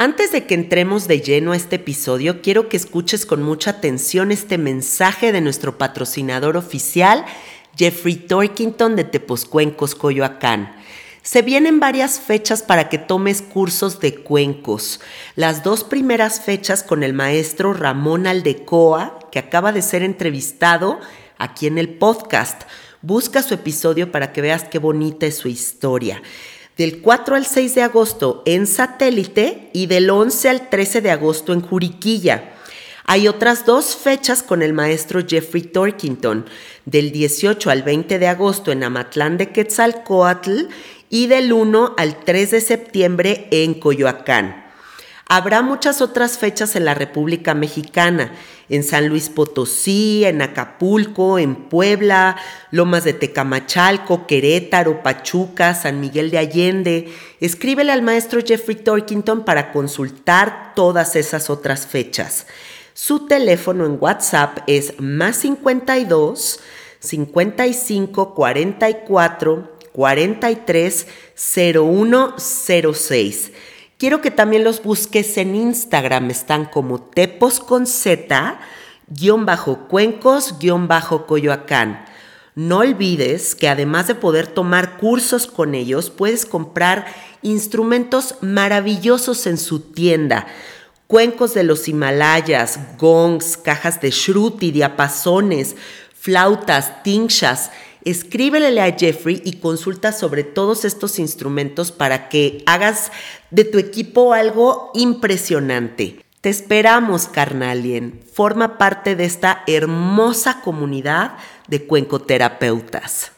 Antes de que entremos de lleno a este episodio, quiero que escuches con mucha atención este mensaje de nuestro patrocinador oficial, Jeffrey Torkington de Tepozcuencos, Coyoacán. Se vienen varias fechas para que tomes cursos de cuencos. Las dos primeras fechas con el maestro Ramón Aldecoa, que acaba de ser entrevistado aquí en el podcast. Busca su episodio para que veas qué bonita es su historia del 4 al 6 de agosto en Satélite y del 11 al 13 de agosto en Juriquilla. Hay otras dos fechas con el maestro Jeffrey Torkington, del 18 al 20 de agosto en Amatlán de Quetzalcoatl y del 1 al 3 de septiembre en Coyoacán. Habrá muchas otras fechas en la República Mexicana, en San Luis Potosí, en Acapulco, en Puebla, Lomas de Tecamachalco, Querétaro, Pachuca, San Miguel de Allende. Escríbele al maestro Jeffrey Torkington para consultar todas esas otras fechas. Su teléfono en WhatsApp es más 52 55 44 43 0106. Quiero que también los busques en Instagram, están como tepos con Z, guion bajo cuencos, guion bajo coyoacán. No olvides que además de poder tomar cursos con ellos, puedes comprar instrumentos maravillosos en su tienda. Cuencos de los Himalayas, gongs, cajas de shruti, diapasones, flautas, tinchas, escríbele a Jeffrey y consulta sobre todos estos instrumentos para que hagas de tu equipo algo impresionante. Te esperamos, carnalien. Forma parte de esta hermosa comunidad de cuencoterapeutas.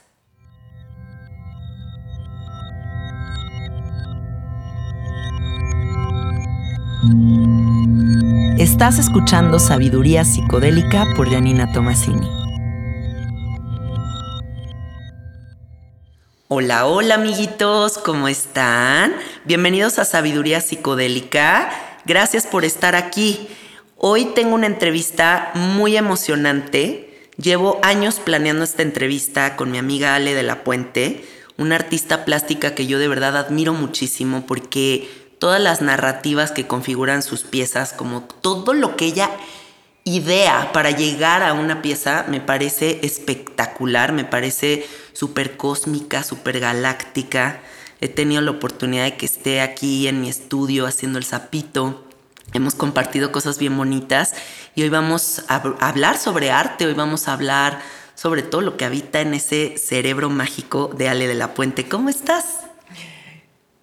Estás escuchando Sabiduría Psicodélica por Janina Tomasini. Hola, hola amiguitos, ¿cómo están? Bienvenidos a Sabiduría Psicodélica. Gracias por estar aquí. Hoy tengo una entrevista muy emocionante. Llevo años planeando esta entrevista con mi amiga Ale de la Puente, una artista plástica que yo de verdad admiro muchísimo porque todas las narrativas que configuran sus piezas, como todo lo que ella idea para llegar a una pieza me parece espectacular, me parece súper cósmica, súper galáctica. He tenido la oportunidad de que esté aquí en mi estudio haciendo el sapito. Hemos compartido cosas bien bonitas y hoy vamos a hablar sobre arte, hoy vamos a hablar sobre todo lo que habita en ese cerebro mágico de Ale de la Puente. ¿Cómo estás?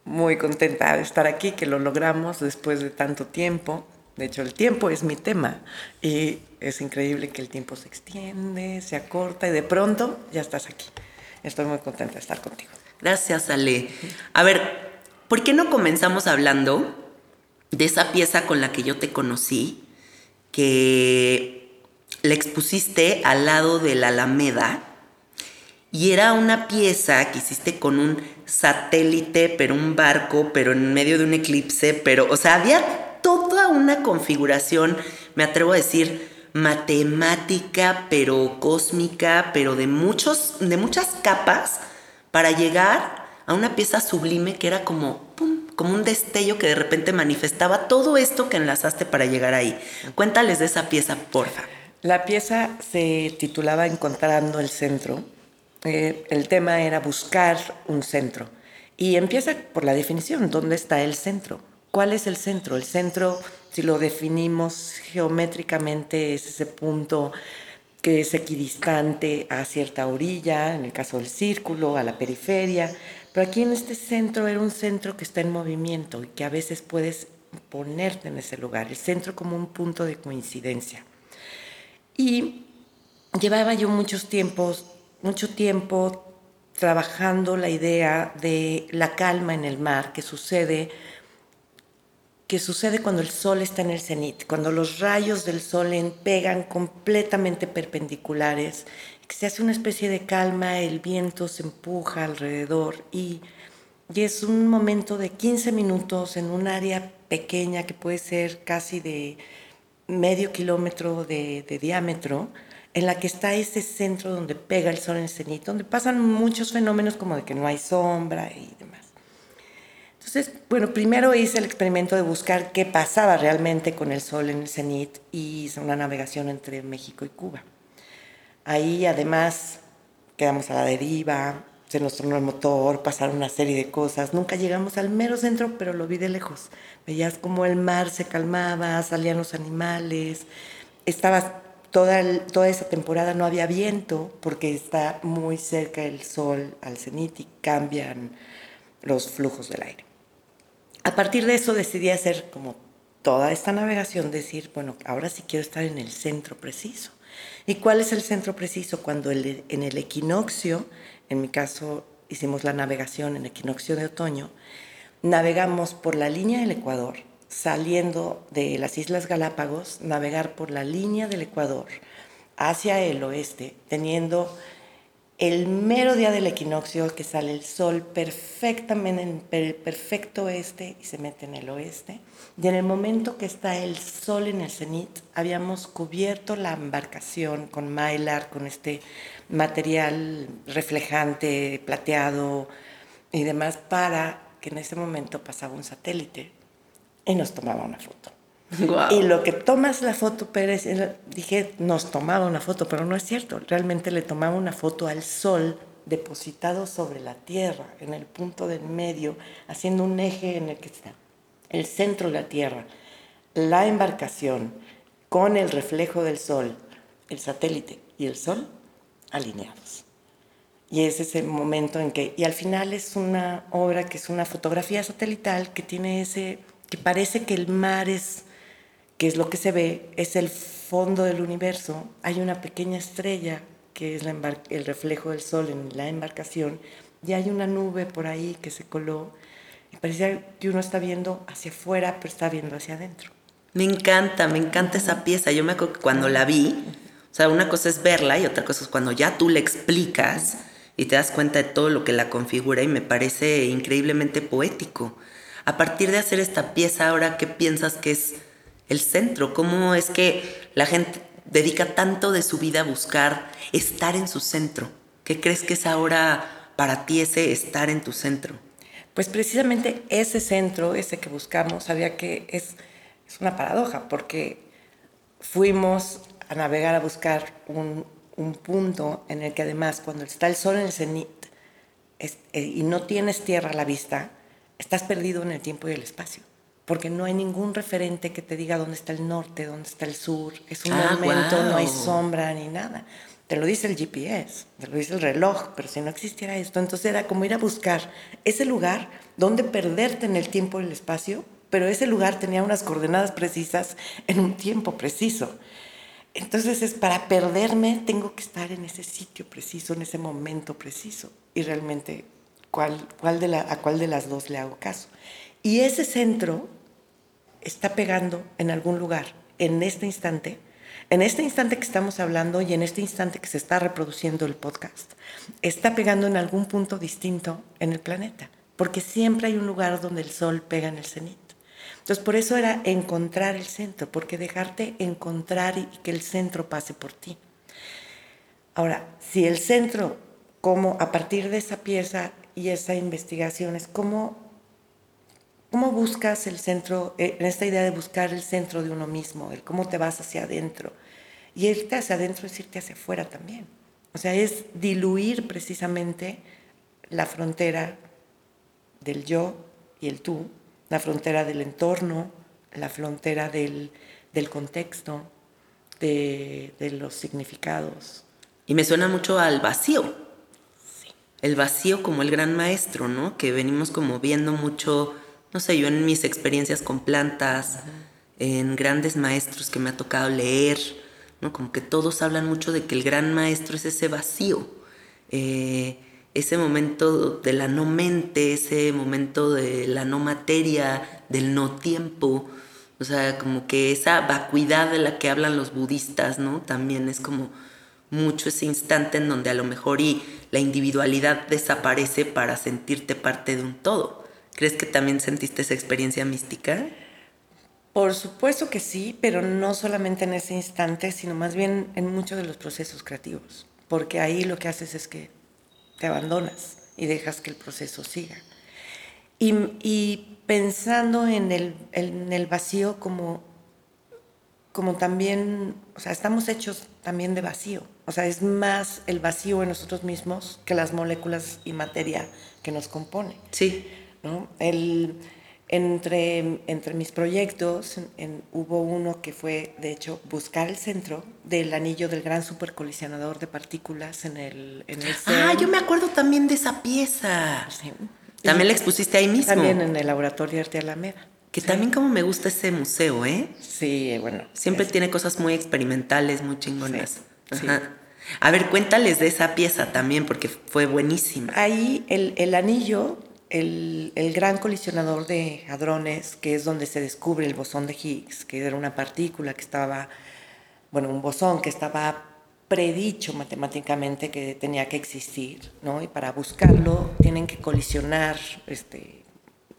Muy contenta de estar aquí, que lo logramos después de tanto tiempo. De hecho, el tiempo es mi tema y es increíble que el tiempo se extiende, se acorta y de pronto ya estás aquí. Estoy muy contenta de estar contigo. Gracias, Ale. A ver, ¿por qué no comenzamos hablando de esa pieza con la que yo te conocí, que la expusiste al lado de la Alameda? Y era una pieza que hiciste con un satélite, pero un barco, pero en medio de un eclipse, pero, o sea, había toda una configuración, me atrevo a decir, matemática, pero cósmica, pero de, muchos, de muchas capas para llegar a una pieza sublime que era como, como un destello que de repente manifestaba todo esto que enlazaste para llegar ahí. Cuéntales de esa pieza, porfa. La pieza se titulaba Encontrando el centro. Eh, el tema era buscar un centro. Y empieza por la definición, ¿dónde está el centro? ¿Cuál es el centro? El centro, si lo definimos geométricamente, es ese punto que es equidistante a cierta orilla, en el caso del círculo, a la periferia. Pero aquí en este centro era un centro que está en movimiento y que a veces puedes ponerte en ese lugar, el centro como un punto de coincidencia. Y llevaba yo muchos tiempos, mucho tiempo trabajando la idea de la calma en el mar que sucede que sucede cuando el sol está en el cenit, cuando los rayos del sol pegan completamente perpendiculares, que se hace una especie de calma, el viento se empuja alrededor y, y es un momento de 15 minutos en un área pequeña que puede ser casi de medio kilómetro de, de diámetro, en la que está ese centro donde pega el sol en el cenit, donde pasan muchos fenómenos como de que no hay sombra y demás. Entonces, bueno, primero hice el experimento de buscar qué pasaba realmente con el sol en el cenit y hice una navegación entre México y Cuba. Ahí además quedamos a la deriva, se nos tornó el motor, pasaron una serie de cosas. Nunca llegamos al mero centro, pero lo vi de lejos. Veías como el mar se calmaba, salían los animales, estaba toda, toda esa temporada no había viento porque está muy cerca el sol al cenit y cambian los flujos del aire. A partir de eso decidí hacer como toda esta navegación, decir, bueno, ahora sí quiero estar en el centro preciso. ¿Y cuál es el centro preciso? Cuando en el equinoccio, en mi caso hicimos la navegación en equinoccio de otoño, navegamos por la línea del Ecuador, saliendo de las Islas Galápagos, navegar por la línea del Ecuador hacia el oeste, teniendo el mero día del equinoccio que sale el sol perfectamente en el perfecto oeste y se mete en el oeste. Y en el momento que está el sol en el cenit, habíamos cubierto la embarcación con mylar, con este material reflejante, plateado y demás, para que en ese momento pasaba un satélite y nos tomaba una foto. Y lo que tomas la foto, Pérez, dije, nos tomaba una foto, pero no es cierto. Realmente le tomaba una foto al sol depositado sobre la tierra, en el punto del medio, haciendo un eje en el que está el centro de la tierra, la embarcación con el reflejo del sol, el satélite y el sol alineados. Y es ese momento en que, y al final es una obra que es una fotografía satelital que tiene ese, que parece que el mar es que es lo que se ve, es el fondo del universo. Hay una pequeña estrella que es el reflejo del sol en la embarcación y hay una nube por ahí que se coló y parecía que uno está viendo hacia afuera, pero está viendo hacia adentro. Me encanta, me encanta esa pieza. Yo me acuerdo que cuando la vi, o sea, una cosa es verla y otra cosa es cuando ya tú le explicas y te das cuenta de todo lo que la configura y me parece increíblemente poético. A partir de hacer esta pieza, ahora, ¿qué piensas que es el centro, cómo es que la gente dedica tanto de su vida a buscar estar en su centro. ¿Qué crees que es ahora para ti ese estar en tu centro? Pues precisamente ese centro, ese que buscamos, había que es, una paradoja, porque fuimos a navegar a buscar un, un, punto en el que además cuando está el sol en el cenit eh, y no tienes tierra a la vista, estás perdido en el tiempo y el espacio porque no hay ningún referente que te diga dónde está el norte, dónde está el sur. Es un ah, momento, no hay sombra ni nada. Te lo dice el GPS, te lo dice el reloj, pero si no existiera esto, entonces era como ir a buscar ese lugar donde perderte en el tiempo y el espacio, pero ese lugar tenía unas coordenadas precisas en un tiempo preciso. Entonces es para perderme tengo que estar en ese sitio preciso, en ese momento preciso. Y realmente, ¿cuál, cuál de la, ¿a cuál de las dos le hago caso? Y ese centro está pegando en algún lugar, en este instante, en este instante que estamos hablando y en este instante que se está reproduciendo el podcast, está pegando en algún punto distinto en el planeta, porque siempre hay un lugar donde el sol pega en el cenit. Entonces, por eso era encontrar el centro, porque dejarte encontrar y que el centro pase por ti. Ahora, si el centro, como a partir de esa pieza y esa investigación, es como ¿Cómo buscas el centro, eh, en esta idea de buscar el centro de uno mismo, el cómo te vas hacia adentro? Y irte hacia adentro es irte hacia afuera también. O sea, es diluir precisamente la frontera del yo y el tú, la frontera del entorno, la frontera del, del contexto, de, de, los significados. Y me suena mucho al vacío. Sí. El vacío como el gran maestro, ¿no? Que venimos como viendo mucho no sé, yo en mis experiencias con plantas, en grandes maestros que me ha tocado leer, ¿no? Como que todos hablan mucho de que el gran maestro es ese vacío, eh, ese momento de la no mente, ese momento de la no materia, del no tiempo, o sea, como que esa vacuidad de la que hablan los budistas, ¿no? También es como mucho ese instante en donde a lo mejor y la individualidad desaparece para sentirte parte de un todo. ¿Crees que también sentiste esa experiencia mística? Por supuesto que sí, pero no solamente en ese instante, sino más bien en muchos de los procesos creativos, porque ahí lo que haces es que te abandonas y dejas que el proceso siga. Y, pensando en el, en el vacío como, como también, o sea, estamos hechos también de vacío, o sea, es más el vacío en nosotros mismos que las moléculas y materia que nos compone. Sí. ¿No? El, entre, entre mis proyectos hubo uno que fue, de hecho, buscar el centro del anillo del gran supercolisionador de partículas en el, en el Ah, yo me acuerdo también de esa pieza. También la expusiste ahí mismo. También en el Laboratorio Arte Alameda. Que también como me gusta ese museo, ¿eh? Sí, bueno. Siempre tiene cosas muy experimentales, muy chingonas. A ver, cuéntales de esa pieza también, porque fue buenísima. Ahí el, el anillo el, gran colisionador de hadrones, que es donde se descubre el bosón de Higgs, que era una partícula que estaba, bueno, un bosón que estaba predicho matemáticamente que tenía que existir, ¿no? Y para buscarlo tienen que colisionar este,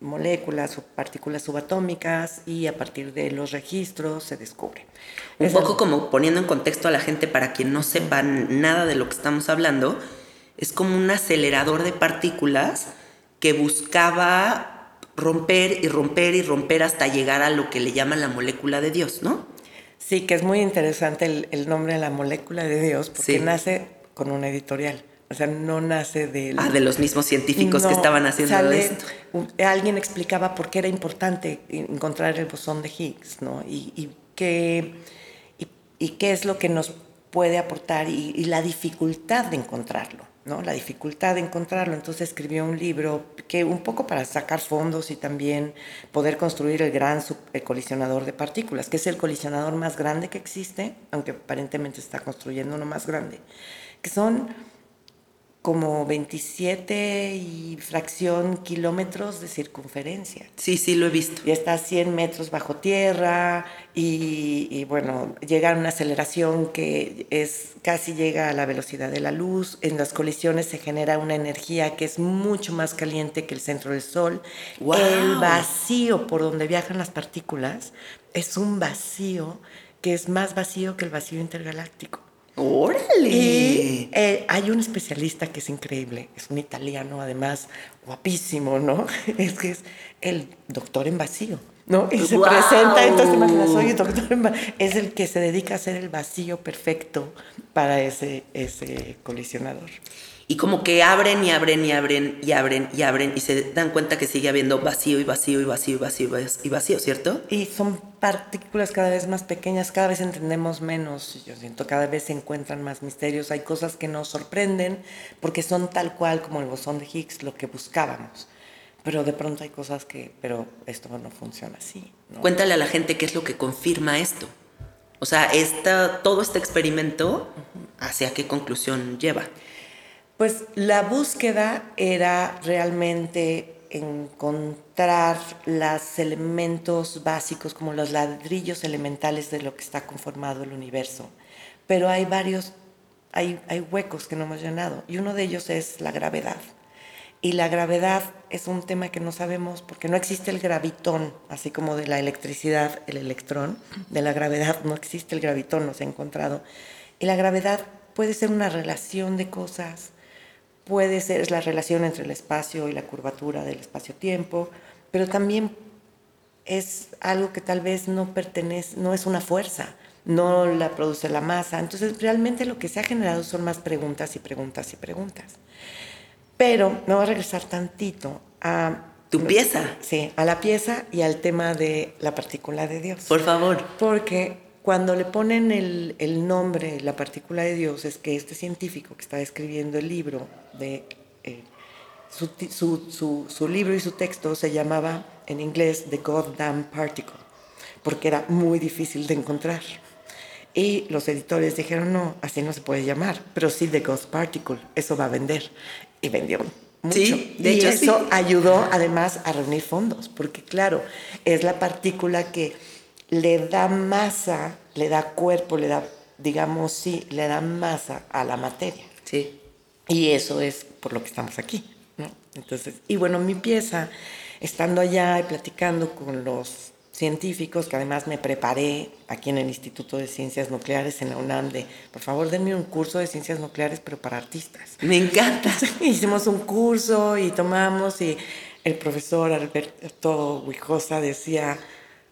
moléculas o partículas subatómicas y a partir de los registros se descubre. Un poco como poniendo en contexto a la gente para quien no sepa nada de lo que estamos hablando, es como un acelerador de partículas que buscaba romper y romper y romper hasta llegar a lo que le llaman la molécula de Dios, ¿no? Sí, que es muy interesante el, nombre de la molécula de Dios, porque nace con una editorial. O sea, no nace de... Ah, de los mismos científicos que estaban haciendo esto. alguien explicaba por qué era importante encontrar el bosón de Higgs, ¿no? Y, qué, y, qué es lo que nos puede aportar y la dificultad de encontrarlo la dificultad de encontrarlo. Entonces escribió un libro que un poco para sacar fondos y también poder construir el gran colisionador de partículas, que es el colisionador más grande que existe, aunque aparentemente está construyendo uno más grande, que son como 27 y fracción kilómetros de circunferencia. Sí, sí, lo he visto. Y está a 100 metros bajo tierra y, bueno, llega a una aceleración que es casi llega a la velocidad de la luz. En las colisiones se genera una energía que es mucho más caliente que el centro del Sol. El vacío por donde viajan las partículas es un vacío que es más vacío que el vacío intergaláctico. ¡Órale! Y eh, hay un especialista que es increíble, es un italiano además guapísimo, ¿no? Es que es el doctor en vacío, ¿no? Y se presenta, entonces imaginas, doctor en vacío, es el que se dedica a hacer el vacío perfecto para ese, ese colisionador y como que abren y abren y abren y abren y abren y se dan cuenta que sigue habiendo vacío y vacío y vacío y vacío y vacío, ¿cierto? Y son partículas cada vez más pequeñas, cada vez entendemos menos, yo siento, cada vez se encuentran más misterios, hay cosas que nos sorprenden porque son tal cual como el bosón de Higgs, lo que buscábamos. Pero de pronto hay cosas que, pero esto no funciona así. Cuéntale a la gente qué es lo que confirma esto. O sea, esta, todo este experimento, ¿hacia qué conclusión lleva? Pues la búsqueda era realmente encontrar los elementos básicos como los ladrillos elementales de lo que está conformado el universo. Pero hay varios, hay, huecos que no hemos llenado y uno de ellos es la gravedad. Y la gravedad es un tema que no sabemos porque no existe el gravitón, así como de la electricidad, el electrón. De la gravedad no existe el gravitón, no se ha encontrado. Y la gravedad puede ser una relación de cosas, puede ser la relación entre el espacio y la curvatura del espacio-tiempo, pero también es algo que tal vez no pertenece, no es una fuerza, no la produce la masa. Entonces, realmente lo que se ha generado son más preguntas y preguntas y preguntas. Pero me voy a regresar tantito a... ¿Tu pieza? Sí, a la pieza y al tema de la partícula de Dios. Por favor. Porque cuando le ponen el, el, nombre, la partícula de Dios, es que este científico que está escribiendo el libro, de, eh, su, su, su, libro y su texto se llamaba en inglés The Goddamn Particle, porque era muy difícil de encontrar. Y los editores dijeron, no, así no se puede llamar, pero sí The Ghost Particle, eso va a vender. Y vendió mucho. Sí, de y hecho, eso sí. ayudó además a reunir fondos, porque claro, es la partícula que le da masa, le da cuerpo, le da, digamos, sí, le da masa a la materia. Sí. Y eso es por lo que estamos aquí, ¿no? Entonces, y bueno, mi pieza, estando allá y platicando con los científicos, que además me preparé aquí en el Instituto de Ciencias Nucleares en la UNAM, de, por favor, denme un curso de ciencias nucleares, pero para artistas. Me encanta. Hicimos un curso y tomamos y el profesor Alberto Huijosa decía,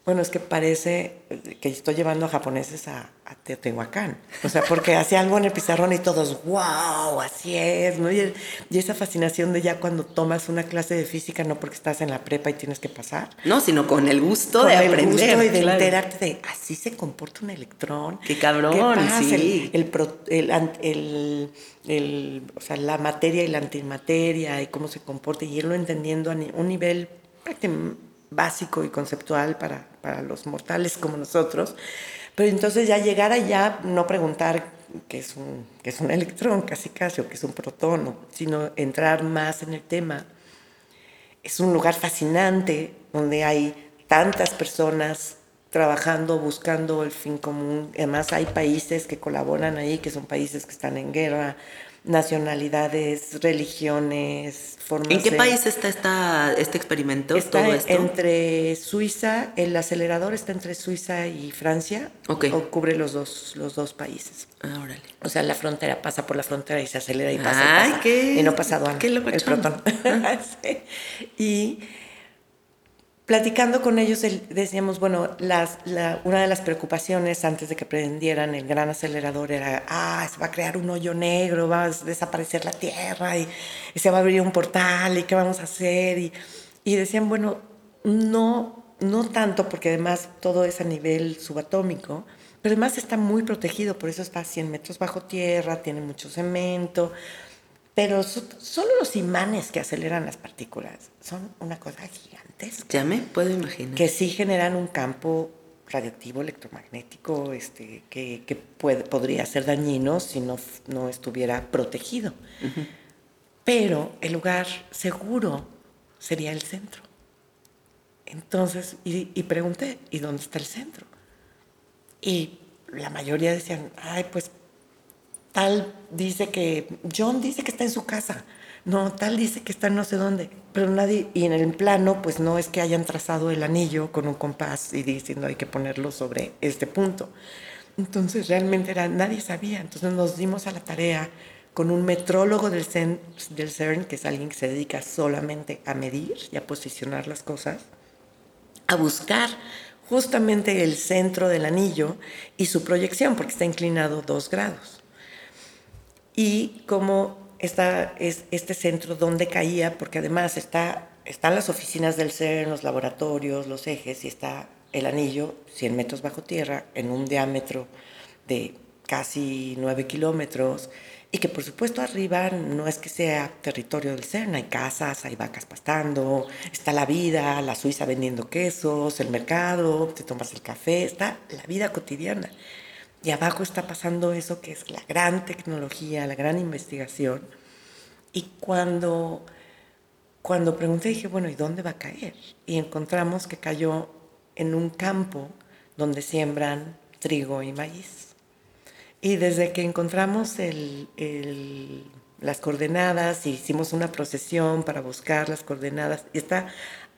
bueno, es que parece que estoy llevando a japoneses a, a Teotihuacán. O sea, porque hacía algo en el pizarrón y todos, wow, así es, ¿no? Y, el- y esa fascinación de ya cuando tomas una clase de física, no porque estás en la prepa y tienes que pasar. No, sino con el gusto Con de el aprender. gusto y de claro. enterarte de así se comporta un electrón. Qué cabrón, ¿Qué pasa? sí. El, el el an- el- el- o sea, la materia y la antimateria y cómo se comporta y irlo entendiendo a ni- un nivel prácticamente básico y conceptual para, para los mortales como nosotros. Pero entonces ya llegar allá, no preguntar qué es un, qué es un electrón, casi casi, o qué es un protón, sino entrar más en el tema es un lugar fascinante donde hay tantas personas trabajando, buscando el fin común. Además hay países que colaboran ahí, que son países que están en guerra, nacionalidades, religiones, formas ¿En qué de- país está esta, este experimento? Está todo esto? entre Suiza, el acelerador está entre Suiza y Francia, Ok. o cubre los dos, los dos países. Ah, órale. O sea, la frontera pasa por la frontera y se acelera y pasa. y Ay, pasa. qué- y no pasa aduana. qué el protón. Sí. Y platicando con ellos el- decíamos, bueno, las, la- una de las preocupaciones antes de que prendieran el gran acelerador era, ah, se va a crear un hoyo negro, va a desaparecer la Tierra y, se va a abrir un portal y qué vamos a hacer. Y, y decían, bueno, no, no tanto porque además todo es a nivel subatómico, pero además está muy protegido, por eso está a 100 metros bajo tierra, tiene mucho cemento, pero so- solo los imanes que aceleran las partículas son una cosa gigantesca, Ya me puedo imaginar. que sí generan un campo radioactivo electromagnético este, que, que puede, podría ser dañino si no, no estuviera protegido. Pero el lugar seguro sería el centro. Entonces, y, y pregunté, ¿y dónde está el centro? Y la mayoría decían, ay, pues tal dice que, John dice que está en su casa, no, tal dice que está no sé dónde, pero nadie, y en el plano, pues no es que hayan trazado el anillo con un compás y diciendo hay que ponerlo sobre este punto. Entonces realmente era, nadie sabía, entonces nos dimos a la tarea con un metrólogo del CERN, del CERN, que es alguien que se dedica solamente a medir y a posicionar las cosas, a buscar justamente el centro del anillo y su proyección, porque está inclinado dos grados. Y cómo está es este centro donde caía, porque además está, están las oficinas del CERN, los laboratorios, los ejes, y está el anillo 100 metros bajo tierra en un diámetro de casi 9 kilómetros y que por supuesto arriba no es que sea territorio del CERN, hay casas, hay vacas pastando, está la vida, la Suiza vendiendo quesos, el mercado, te tomas el café, está la vida cotidiana. Y abajo está pasando eso que es la gran tecnología, la gran investigación. Y cuando, cuando pregunté, dije, bueno, ¿y dónde va a caer? Y encontramos que cayó en un campo donde siembran trigo y maíz. Y desde que encontramos el, el, las coordenadas, hicimos una procesión para buscar las coordenadas, y está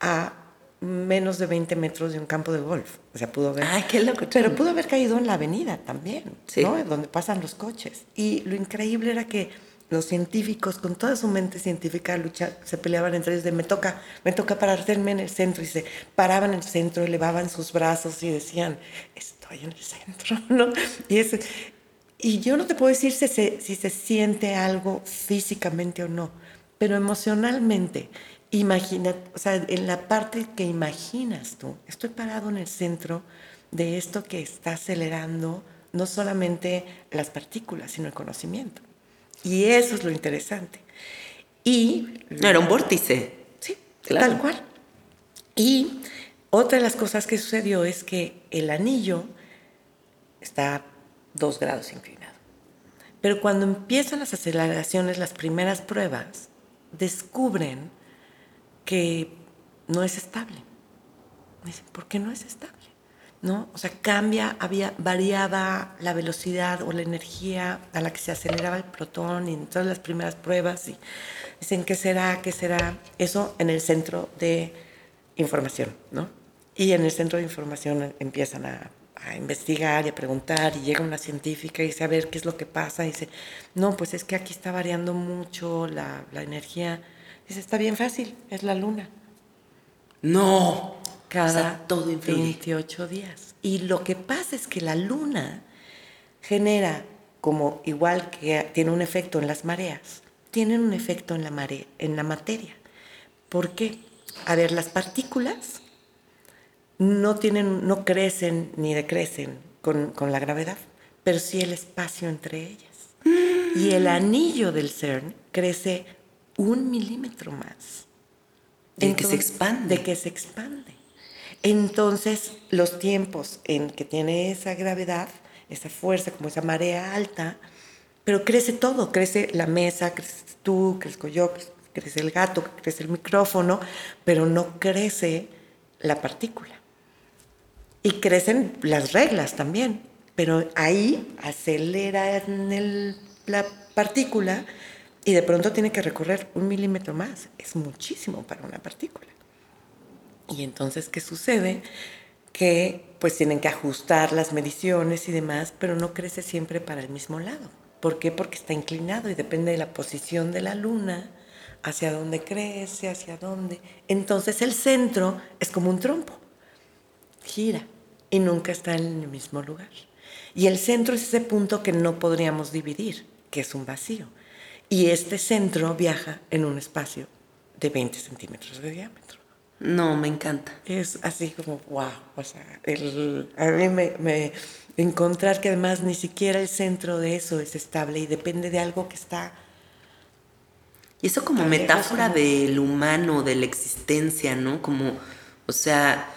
a menos de 20 metros de un campo de golf. O sea, pudo haber... Ay, qué loco. Pero pudo haber caído en la avenida también, Sí. ¿no? Donde pasan los coches. Y lo increíble era que los científicos, con toda su mente científica, lucha, se peleaban entre ellos de me toca, me toca pararme en el centro. Y se paraban en el centro, elevaban sus brazos y decían, estoy en el centro, ¿no? Y, y yo no te puedo decir si se, si se siente algo físicamente o no, pero emocionalmente, imagina, o sea, en la parte que imaginas tú, estoy parado en el centro de esto que está acelerando no solamente las partículas, sino el conocimiento. Y eso es lo interesante. Y No, era un vórtice. Sí, Claro. tal cual. Y otra de las cosas que sucedió es que el anillo está dos grados inclinado. Pero cuando empiezan las aceleraciones, las primeras pruebas, descubren que no es estable. Dicen, ¿por qué no es estable? ¿No? O sea, cambia, había, variaba la velocidad o la energía a la que se aceleraba el protón en todas las primeras pruebas. Y dicen, ¿qué será? ¿Qué será? Eso en el centro de información, ¿no? Y en el centro de información empiezan a, investigar y a preguntar y llega una científica y dice, a ver, ¿qué es lo que pasa? Y dice, no, pues es que aquí está variando mucho la, la energía. Dice, está bien fácil, es la luna. No. Cada todo 28 días. Y lo que pasa es que la luna genera, como igual que tiene un efecto en las mareas, tiene un efecto en la, marea, en la materia. ¿Por qué? A ver, las partículas no, tienen, no crecen ni decrecen con, con la gravedad, pero sí el espacio entre ellas. Y el anillo del CERN crece un milímetro más. De que se expande. De que se expande. Entonces, los tiempos en que tiene esa gravedad, esa fuerza, como esa marea alta, pero crece todo, crece la mesa, crece tú, crezco yo, crece el gato, crece el micrófono, pero no crece la partícula. Y crecen las reglas también, pero ahí acelera la partícula y de pronto tiene que recorrer un milímetro más. Es muchísimo para una partícula. Y entonces, ¿qué sucede? Que pues tienen que ajustar las mediciones y demás, pero no crece siempre para el mismo lado. ¿Por qué? Porque está inclinado y depende de la posición de la luna, hacia dónde crece, hacia dónde. Entonces el centro es como un trompo, gira y nunca está en el mismo lugar. Y el centro es ese punto que no podríamos dividir, que es un vacío. Y este centro viaja en un espacio de 20 centímetros de diámetro. No, me encanta. Es así como, wow. O sea, a mí me, encontrar que además ni siquiera el centro de eso es estable y depende de algo que está... Y eso como metáfora del humano, de la existencia, ¿no? Como, o sea,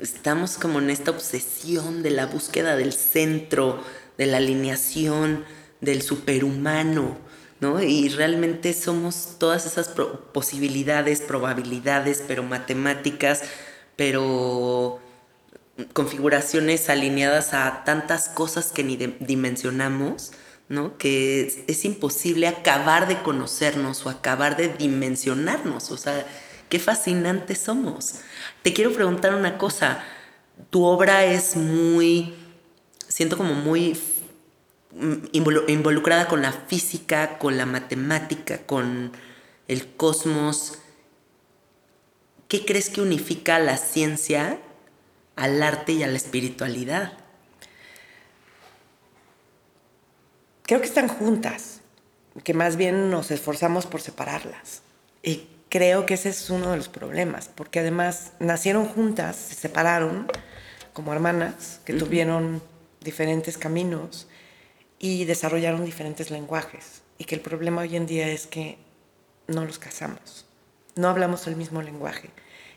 estamos como en esta obsesión de la búsqueda del centro, de la alineación, del superhumano ¿no? Y realmente somos todas esas posibilidades, probabilidades, pero matemáticas, pero configuraciones alineadas a tantas cosas que ni dimensionamos, ¿no? Que es, imposible acabar de conocernos o acabar de dimensionarnos, o sea, qué fascinantes somos. Te quiero preguntar una cosa, tu obra es muy, siento como muy involucrada con la física, con la matemática, con el cosmos. ¿Qué crees que unifica la ciencia, al arte y a la espiritualidad? Creo que están juntas, que más bien nos esforzamos por separarlas. Y creo que ese es uno de los problemas, porque además nacieron juntas, se separaron como hermanas, que tuvieron diferentes caminos y desarrollaron diferentes lenguajes. Y que el problema hoy en día es que no los casamos, no hablamos el mismo lenguaje.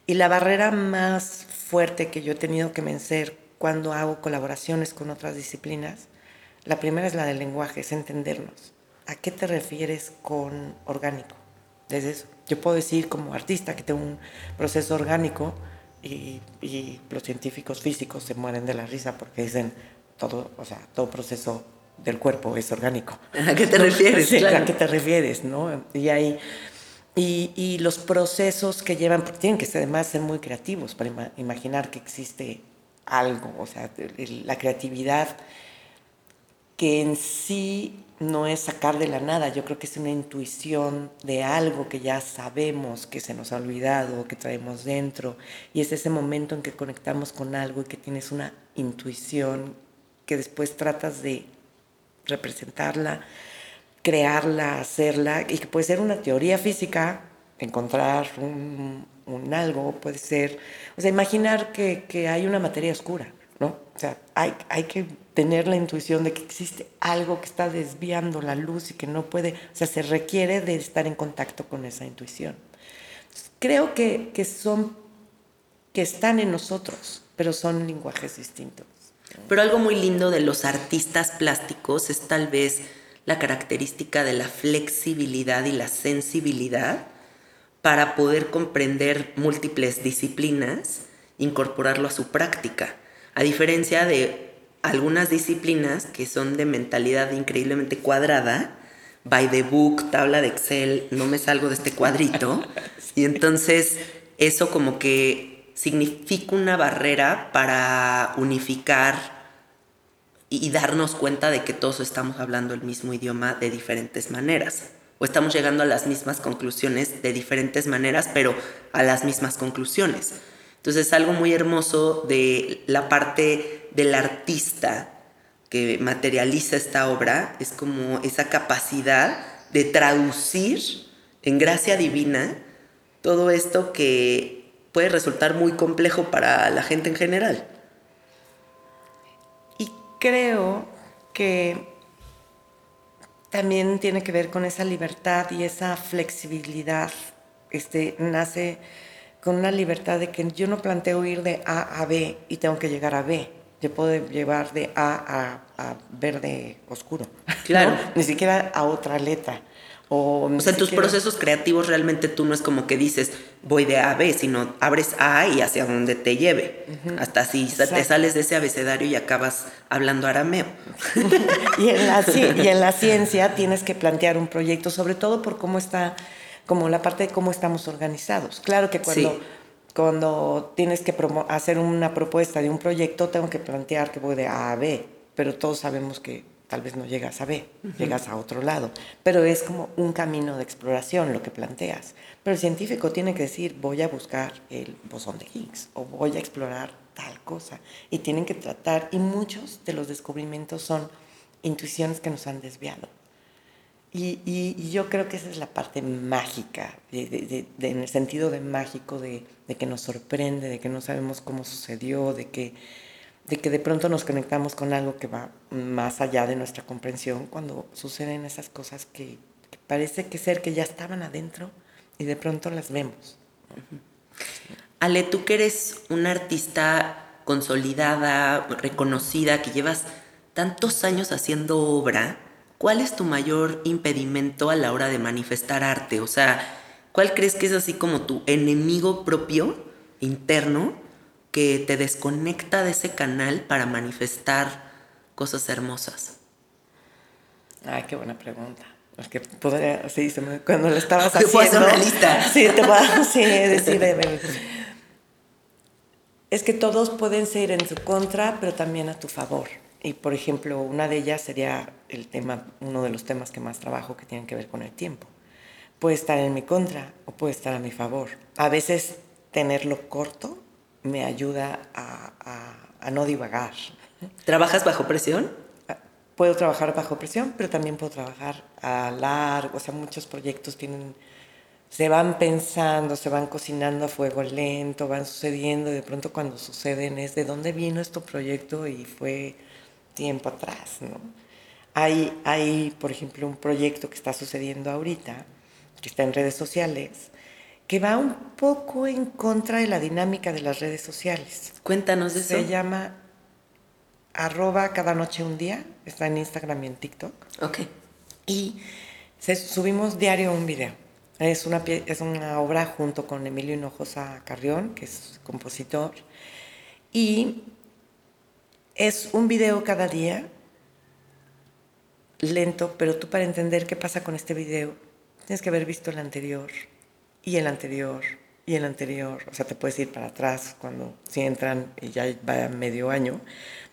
Y la barrera más fuerte que yo he tenido que vencer cuando hago colaboraciones con otras disciplinas, la primera es la del lenguaje, es entendernos. ¿A qué te refieres con orgánico? Desde eso. Yo puedo decir como artista que tengo un proceso orgánico y, y los científicos físicos se mueren de la risa porque dicen todo, o sea, todo proceso del cuerpo es orgánico. ¿A qué te refieres? ¿A qué te refieres? ¿no? Y, hay, y, y, los procesos que llevan, porque tienen que ser, además ser muy creativos para imaginar que existe algo, o sea, la creatividad que en sí no es sacar de la nada, yo creo que es una intuición de algo que ya sabemos que se nos ha olvidado, que traemos dentro, y es ese momento en que conectamos con algo y que tienes una intuición que después tratas de representarla, crearla, hacerla, y que puede ser una teoría física, encontrar un, algo, puede ser, o sea, imaginar que, que, hay una materia oscura, ¿no? O sea, hay, hay que tener la intuición de que existe algo que está desviando la luz y que no puede, o sea, se requiere de estar en contacto con esa intuición. creo que, que son, que están en nosotros, pero son lenguajes distintos. Pero algo muy lindo de los artistas plásticos es tal vez la característica de la flexibilidad y la sensibilidad para poder comprender múltiples disciplinas, incorporarlo a su práctica. A diferencia de algunas disciplinas que son de mentalidad increíblemente cuadrada, by the book, tabla de Excel, no me salgo de este cuadrito. Y entonces eso como que significa una barrera para unificar y darnos cuenta de que todos estamos hablando el mismo idioma de diferentes maneras. O estamos llegando a las mismas conclusiones de diferentes maneras, pero a las mismas conclusiones. Entonces algo muy hermoso de la parte del artista que materializa esta obra es como esa capacidad de traducir en gracia divina todo esto que puede resultar muy complejo para la gente en general. Y creo que también tiene que ver con esa libertad y esa flexibilidad. Este, nace con una libertad de que yo no planteo ir de A a B y tengo que llegar a B te puede llevar de A a, verde oscuro. Claro. Ni siquiera a otra letra. O, o sea, en tus procesos creativos realmente tú no es como que dices voy de A a B, sino abres A y hacia donde te lleve. Hasta si te sales de ese abecedario y acabas hablando arameo. y, en la, y en la ciencia tienes que plantear un proyecto, sobre todo por cómo está, como la parte de cómo estamos organizados. Claro que cuando cuando tienes que hacer una propuesta de un proyecto, tengo que plantear que voy de A a B, pero todos sabemos que tal vez no llegas a B, llegas a otro lado. Pero es como un camino de exploración lo que planteas. Pero el científico tiene que decir, voy a buscar el bosón de Higgs o voy a explorar tal cosa. Y tienen que tratar, y muchos de los descubrimientos son intuiciones que nos han desviado. Y, yo creo que esa es la parte mágica, en el sentido de mágico, de, que nos sorprende, de que no sabemos cómo sucedió, de que, de que de pronto nos conectamos con algo que va más allá de nuestra comprensión cuando suceden esas cosas que, parece que ser que ya estaban adentro y de pronto las vemos. Ale, tú que eres una artista consolidada, reconocida, que llevas tantos años haciendo obra, ¿cuál es tu mayor impedimento a la hora de manifestar arte? O sea, ¿cuál crees que es así como tu enemigo propio, interno, que te desconecta de ese canal para manifestar cosas hermosas? Ay, qué buena pregunta. Es que podría, sí, cuando lo estabas haciendo. una lista. Sí, te voy a sí, decir. es que todos pueden ser en tu contra, pero también a tu favor. Y por ejemplo, una de ellas sería el tema, uno de los temas que más trabajo que tienen que ver con el tiempo. Puede estar en mi contra o puede estar a mi favor. A veces tenerlo corto me ayuda a, a, no divagar. ¿Trabajas bajo presión? Ah, puedo trabajar bajo presión, pero también puedo trabajar a largo. O sea, muchos proyectos tienen, se van pensando, se van cocinando a fuego lento, van sucediendo y de pronto cuando suceden es de dónde vino este proyecto y fue tiempo atrás, ¿no? Hay, hay, por ejemplo, un proyecto que está sucediendo ahorita, que está en redes sociales, que va un poco en contra de la dinámica de las redes sociales. Cuéntanos de eso. Se llama arroba cada noche un día, está en Instagram y en TikTok. Ok. Y subimos diario un video. Es una, es una obra junto con Emilio Hinojosa Carrión, que es compositor. Y es un video cada día, lento, pero tú para entender qué pasa con este video, tienes que haber visto el anterior, y el anterior, y el anterior. O sea, te puedes ir para atrás cuando si entran y ya va medio año,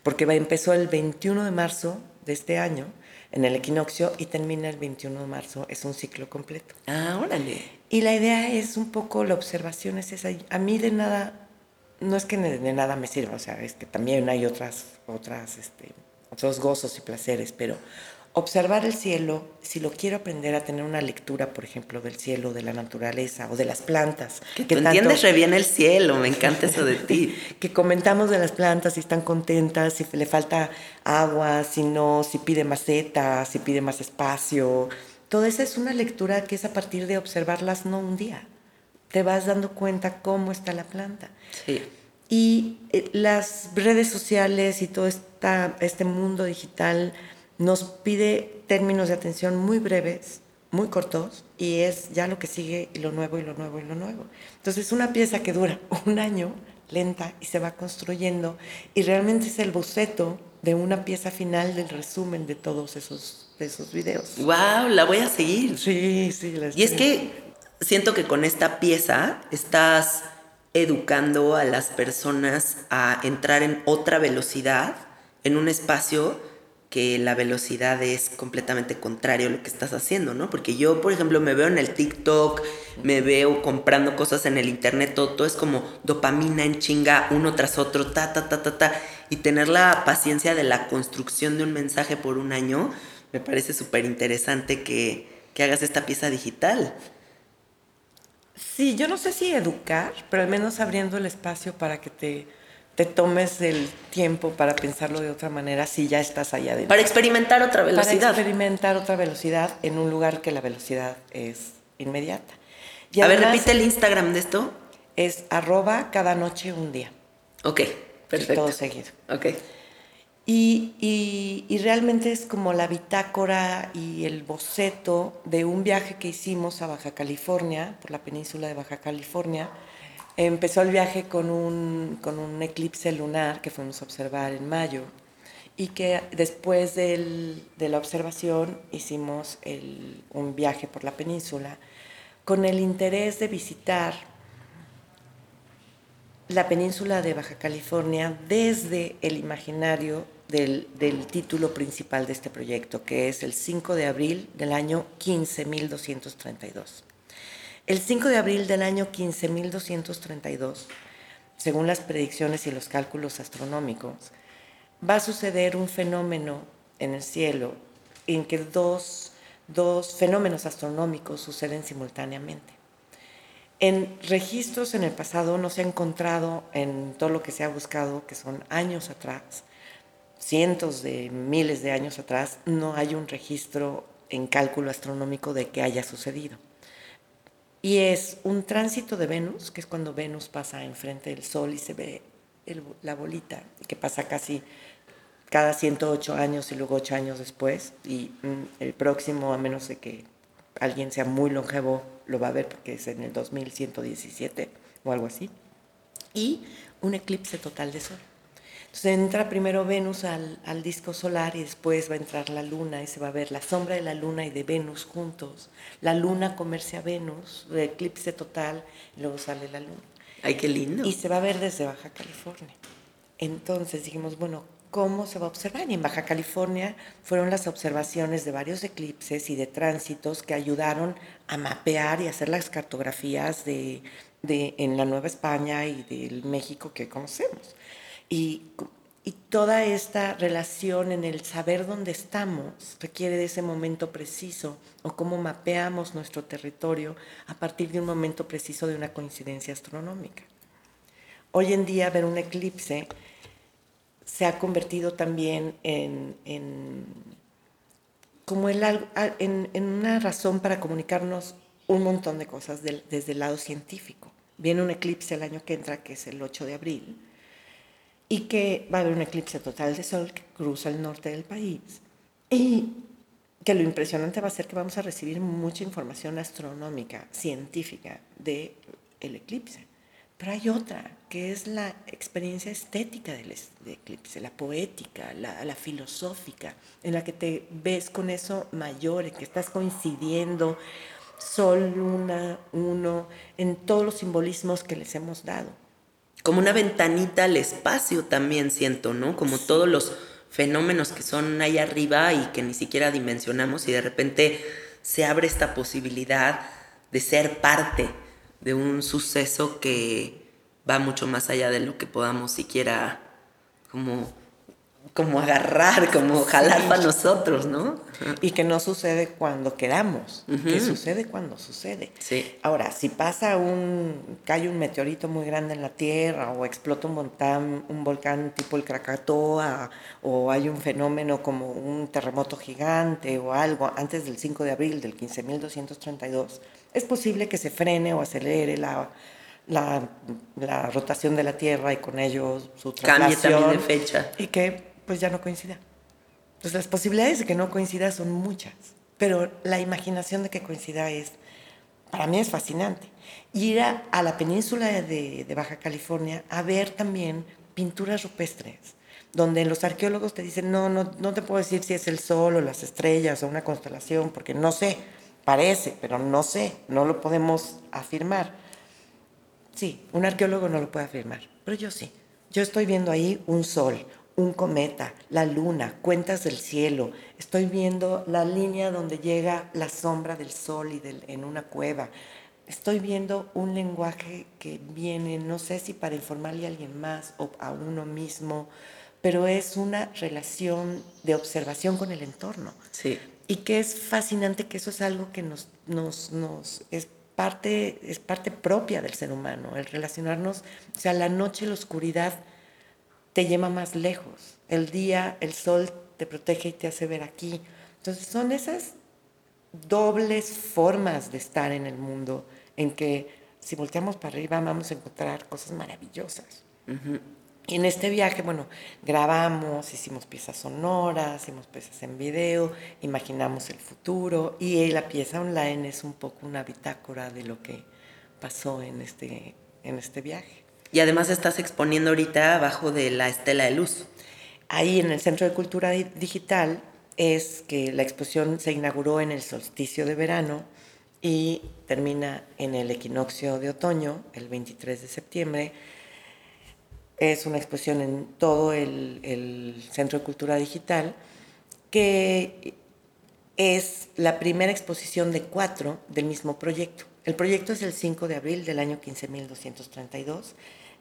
porque va, empezó el 21 de marzo de este año en el equinoccio y termina el 21 de marzo. Es un ciclo completo. Ah, órale. Y la idea es un poco, la observación es esa. A mí de nada no es que de nada me sirva, o sea, es que también hay otras, otras, este, otros gozos y placeres, pero observar el cielo, si lo quiero aprender a tener una lectura, por ejemplo, del cielo, de la naturaleza o de las plantas. Que, que entiendes re bien el cielo, me encanta eso de ti. que comentamos de las plantas, si están contentas, si le falta agua, si no, si pide maceta, si pide más espacio. Todo eso es una lectura que es a partir de observarlas no un día, te vas dando cuenta cómo está la planta. Sí. Y eh, las redes sociales y todo esta, este mundo digital nos pide términos de atención muy breves, muy cortos, y es ya lo que sigue y lo nuevo y lo nuevo y lo nuevo. Entonces es una pieza que dura un año, lenta, y se va construyendo, y realmente es el boceto de una pieza final del resumen de todos esos, de esos videos. ¡Wow! La voy a seguir. Sí, sí. La y es que siento que con esta pieza estás educando a las personas a entrar en otra velocidad, en un espacio que la velocidad es completamente contrario a lo que estás haciendo, ¿no? Porque yo, por ejemplo, me veo en el TikTok, me veo comprando cosas en el internet, todo, es como dopamina en chinga, uno tras otro, ta, ta, ta, ta, ta. Y tener la paciencia de la construcción de un mensaje por un año, me parece súper interesante que, que hagas esta pieza digital. Sí, yo no sé si educar, pero al menos abriendo el espacio para que te te tomes el tiempo para pensarlo de otra manera si ya estás allá adentro. Para experimentar otra velocidad. Para experimentar otra velocidad en un lugar que la velocidad es inmediata. Y a ver, repite el Instagram de esto. Es arroba cada noche un día. Ok, perfecto. todo seguido. Ok. Y, y, y, realmente es como la bitácora y el boceto de un viaje que hicimos a Baja California, por la península de Baja California, Empezó el viaje con un, con un eclipse lunar que fuimos a observar en mayo y que después de la observación hicimos un viaje por la península con el interés de visitar la península de Baja California desde el imaginario del, del, título principal de este proyecto, que es el 5 de abril del año 15232. El 5 de abril del año 15.232, según las predicciones y los cálculos astronómicos, va a suceder un fenómeno en el cielo en que dos, dos fenómenos astronómicos suceden simultáneamente. En registros en el pasado no se ha encontrado en todo lo que se ha buscado, que son años atrás, cientos de miles de años atrás, no hay un registro en cálculo astronómico de que haya sucedido. Y es un tránsito de Venus, que es cuando Venus pasa enfrente del Sol y se ve la bolita, que pasa casi cada 108 años y luego 8 años después. Y mm, el próximo, a menos de que alguien sea muy longevo, lo va a ver porque es en el 2117 o algo así. Y un eclipse total de Sol. Entonces entra primero Venus al, al, disco solar y después va a entrar la luna y se va a ver la sombra de la luna y de Venus juntos. La luna comerse a Venus, eclipse total, y luego sale la luna. Ay, qué lindo. Y se va a ver desde Baja California. Entonces dijimos, bueno, ¿cómo se va a observar? Y en Baja California fueron las observaciones de varios eclipses y de tránsitos que ayudaron a mapear y hacer las cartografías de, de en la Nueva España y del México que conocemos. Y, y, toda esta relación en el saber dónde estamos requiere de ese momento preciso o cómo mapeamos nuestro territorio a partir de un momento preciso de una coincidencia astronómica. Hoy en día ver un eclipse se ha convertido también en, en como el, en, en, una razón para comunicarnos un montón de cosas desde el lado científico. Viene un eclipse el año que entra, que es el 8 de abril, y que va a haber un eclipse total de sol que cruza el norte del país. Y que lo impresionante va a ser que vamos a recibir mucha información astronómica, científica del el eclipse. Pero hay otra, que es la experiencia estética del, eclipse, la poética, la, la, filosófica, en la que te ves con eso mayor, en que estás coincidiendo sol, luna, uno, en todos los simbolismos que les hemos dado como una ventanita al espacio también siento, ¿no? Como todos los fenómenos que son ahí arriba y que ni siquiera dimensionamos y de repente se abre esta posibilidad de ser parte de un suceso que va mucho más allá de lo que podamos siquiera como como agarrar, como jalar para nosotros, ¿no? Y que no sucede cuando quedamos, que sucede cuando sucede. Sí. Ahora, si pasa un, cae un meteorito muy grande en la Tierra o explota un volcán, un volcán tipo el Krakatoa o hay un fenómeno como un terremoto gigante o algo antes del 5 de abril del 15.232, es posible que se frene o acelere la, la, la rotación de la Tierra y con ello su Cambie traslación. también de fecha. Y que pues ya no coincida. Pues las posibilidades de que no coincida son muchas, pero la imaginación de que coincida es, para mí es fascinante. Ir a, a la península de, de Baja California a ver también pinturas rupestres, donde los arqueólogos te dicen, no, no, no te puedo decir si es el sol o las estrellas o una constelación, porque no sé, parece, pero no sé, no lo podemos afirmar. Sí, un arqueólogo no lo puede afirmar, pero yo sí. Yo estoy viendo ahí un sol, un cometa, la luna, cuentas del cielo. Estoy viendo la línea donde llega la sombra del sol y del, en una cueva. Estoy viendo un lenguaje que viene, no sé si para informarle a alguien más o a uno mismo, pero es una relación de observación con el entorno. Sí. Y que es fascinante que eso es algo que nos, nos, nos es parte, es parte propia del ser humano, el relacionarnos, o sea, la noche, la oscuridad te lleva más lejos, el día, el sol te protege y te hace ver aquí. Entonces son esas dobles formas de estar en el mundo en que si volteamos para arriba vamos a encontrar cosas maravillosas. Y en este viaje, bueno, grabamos, hicimos piezas sonoras, hicimos piezas en video, imaginamos el futuro y la pieza online es un poco una bitácora de lo que pasó en este, en este viaje. Y además estás exponiendo ahorita abajo de la estela de luz. Ahí en el Centro de Cultura Di- Digital es que la exposición se inauguró en el solsticio de verano y termina en el equinoccio de otoño, el 23 de septiembre. Es una exposición en todo el, el Centro de Cultura Digital que es la primera exposición de cuatro del mismo proyecto. El proyecto es el 5 de abril del año 15.232.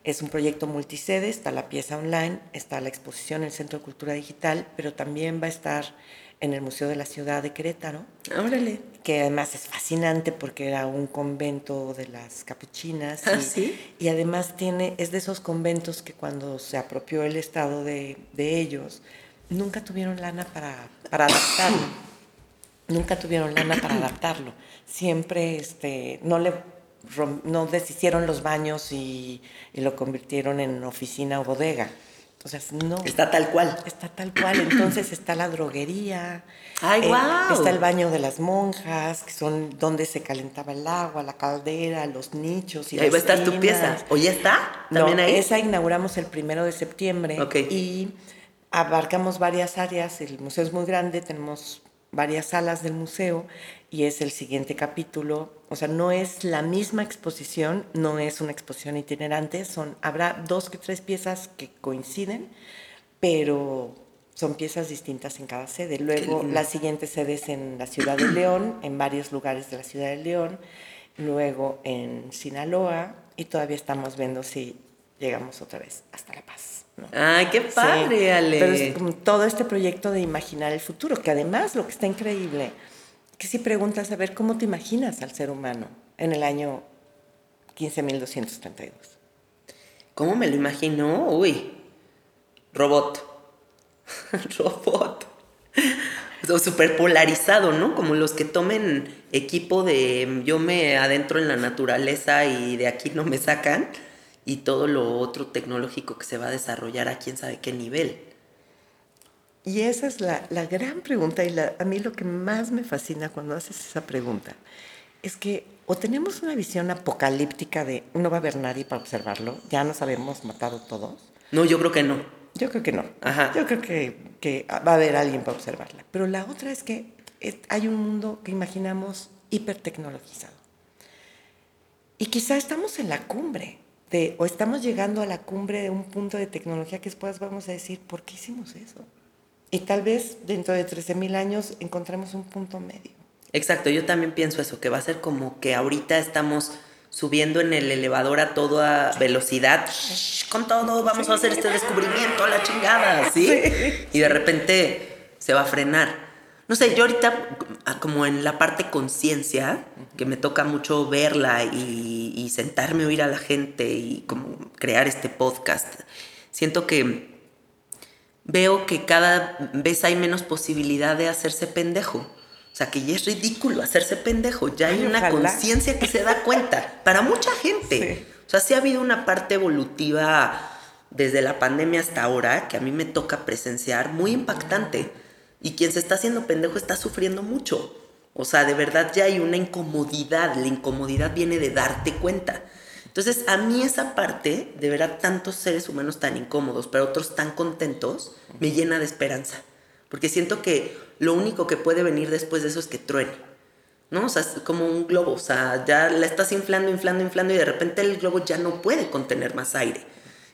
Es un proyecto multisede, está la pieza online, está la exposición en el Centro de Cultura Digital, pero también va a estar en el Museo de la Ciudad de Querétaro, Órale. que además es fascinante porque era un convento de las capuchinas. Ah, y, ¿sí? y además tiene, es de esos conventos que cuando se apropió el Estado de, de ellos, nunca tuvieron lana para, para adaptarlo. nunca tuvieron lana para adaptarlo. Siempre este, no le no deshicieron los baños y, y lo convirtieron en oficina o bodega. Entonces, no. Está tal cual. Está tal cual, entonces está la droguería, ¡Ay, eh, está el baño de las monjas, que son donde se calentaba el agua, la caldera, los nichos y, Y ahí va a estar tu pieza. ¿O ya está? No, esa inauguramos el primero de septiembre y abarcamos varias áreas. El museo es muy grande, tenemos varias salas del museo y es el siguiente capítulo. O sea, no es la misma exposición, no es una exposición itinerante, son, habrá dos que tres piezas que coinciden, pero son piezas distintas en cada sede. Luego, la siguiente sede es en la ciudad de León, en varios lugares de la ciudad de León, luego en Sinaloa y todavía estamos viendo si llegamos otra vez hasta La Paz. ¿no? Ay, qué padre, Sí, Ale. Pero es como todo este proyecto de imaginar el futuro, que además lo que está increíble, que si preguntas a ver cómo te imaginas al ser humano en el año 15.232. ¿Cómo me lo imagino? Uy, robot. robot. O súper polarizado, ¿no? Como los que tomen equipo de yo me adentro en la naturaleza y de aquí no me sacan y todo lo otro tecnológico que se va a desarrollar a quién sabe qué nivel. Y esa es la, la gran pregunta y la- a mí lo que más me fascina cuando haces esa pregunta es que o tenemos una visión apocalíptica de no va a haber nadie para observarlo, ya nos habemos matado todos. No, yo creo que no. Yo creo que no. Ajá. Yo creo que, que va a haber alguien para observarla. Pero la otra es que hay un mundo que imaginamos hipertecnologizado. Y quizá estamos en la cumbre de, o estamos llegando a la cumbre de un punto de tecnología que después vamos a decir, ¿por qué hicimos eso? Y tal vez dentro de 13.000 años encontremos un punto medio. Exacto, yo también pienso eso, que va a ser como que ahorita estamos subiendo en el elevador a toda velocidad, shh, con todo, vamos a hacer este descubrimiento a la chingada, ¿sí? Y de repente se va a frenar. No sé, yo ahorita, ah, como en la parte conciencia, que me toca mucho verla y, y sentarme a oír a la gente y como crear este podcast, siento que veo que cada vez hay menos posibilidad de hacerse pendejo. O sea, que ya es ridículo hacerse pendejo, ya hay Ay, una conciencia que se da cuenta. Para mucha gente. Sí. O sea, sí ha habido una parte evolutiva desde la pandemia hasta ahora que a mí me toca presenciar muy impactante. Y quien se está haciendo pendejo está sufriendo mucho. O sea, de verdad ya hay una incomodidad. La incomodidad viene de darte cuenta. Entonces, a mí esa parte de ver a tantos seres humanos tan incómodos, pero otros tan contentos, me llena de esperanza. Porque siento que lo único que puede venir después de eso es que truene. ¿No? O sea, es como un globo. O sea, ya la estás inflando, inflando, inflando y de repente el globo ya no puede contener más aire.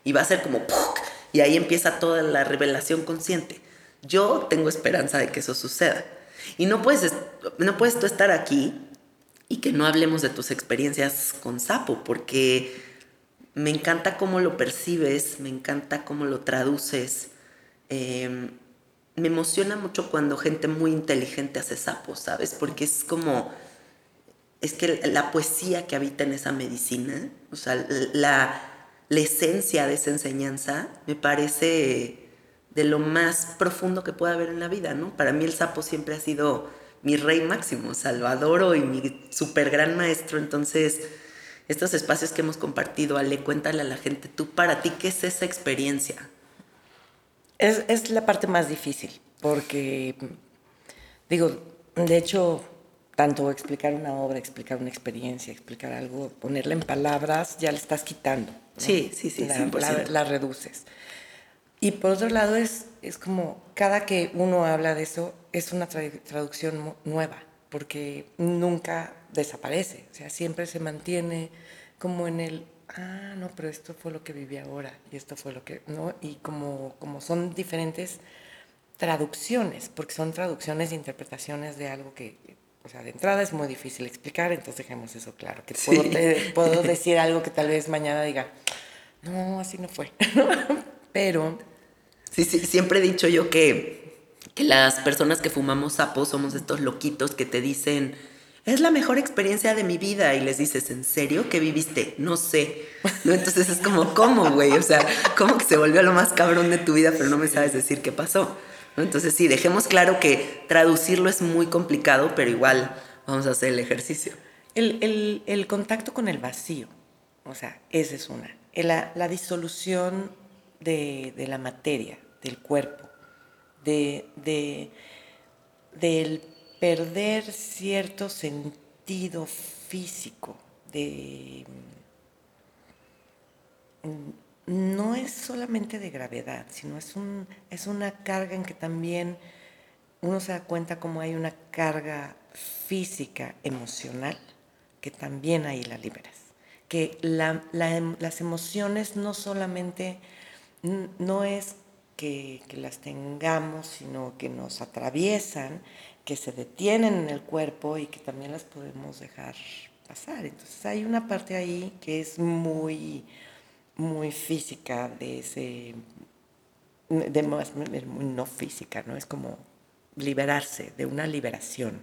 Y va a ser como ¡puc! Y ahí empieza toda la revelación consciente. Yo tengo esperanza de que eso suceda. Y no puedes, no puedes tú estar aquí y que no hablemos de tus experiencias con sapo, porque me encanta cómo lo percibes, me encanta cómo lo traduces. Eh, me emociona mucho cuando gente muy inteligente hace sapo, ¿sabes? Porque es como, es que la poesía que habita en esa medicina, o sea, la, la esencia de esa enseñanza, me parece de lo más profundo que puede haber en la vida, ¿no? Para mí el sapo siempre ha sido mi rey máximo, Salvadoro y mi super gran maestro, entonces estos espacios que hemos compartido, Ale, cuéntale a la gente, tú para ti, ¿qué es esa experiencia? Es, es la parte más difícil, porque, digo, de hecho, tanto explicar una obra, explicar una experiencia, explicar algo, ponerla en palabras, ya le estás quitando. ¿no? Sí, sí, sí, La, 100%. la- la reduces. Y por otro lado, es, es como cada que uno habla de eso, es una tra- traducción nueva, porque nunca desaparece, o sea, siempre se mantiene como en el, ah, no, pero esto fue lo que viví ahora, y esto fue lo que, ¿no? Y como, como son diferentes traducciones, porque son traducciones e interpretaciones de algo que, o sea, de entrada es muy difícil explicar, entonces dejemos eso claro, que puedo, Sí. te- puedo decir algo que tal vez mañana diga, no, así no fue, pero Sí, sí, siempre he dicho yo que, que las personas que fumamos sapos somos estos loquitos que te dicen, es la mejor experiencia de mi vida. Y les dices, ¿en serio? ¿Qué viviste? No sé. Entonces es como, ¿cómo, güey? O sea, ¿cómo que se volvió lo más cabrón de tu vida, pero no me sabes decir qué pasó? Entonces sí, dejemos claro que traducirlo es muy complicado, pero igual vamos a hacer el ejercicio. El, el- el contacto con el vacío, o sea, esa es una. La, la disolución de, de la materia, del cuerpo, de, de- del perder cierto sentido físico, de... No es solamente de gravedad, sino es, un, es una carga en que también uno se da cuenta como hay una carga física, emocional, que también ahí la liberas. Que em- las emociones no solamente, no es que, que las tengamos, sino que nos atraviesan, que se detienen en el cuerpo y que también las podemos dejar pasar. Entonces hay una parte ahí que es muy, muy física de ese de más, no física, ¿no? Es como liberarse, de una liberación,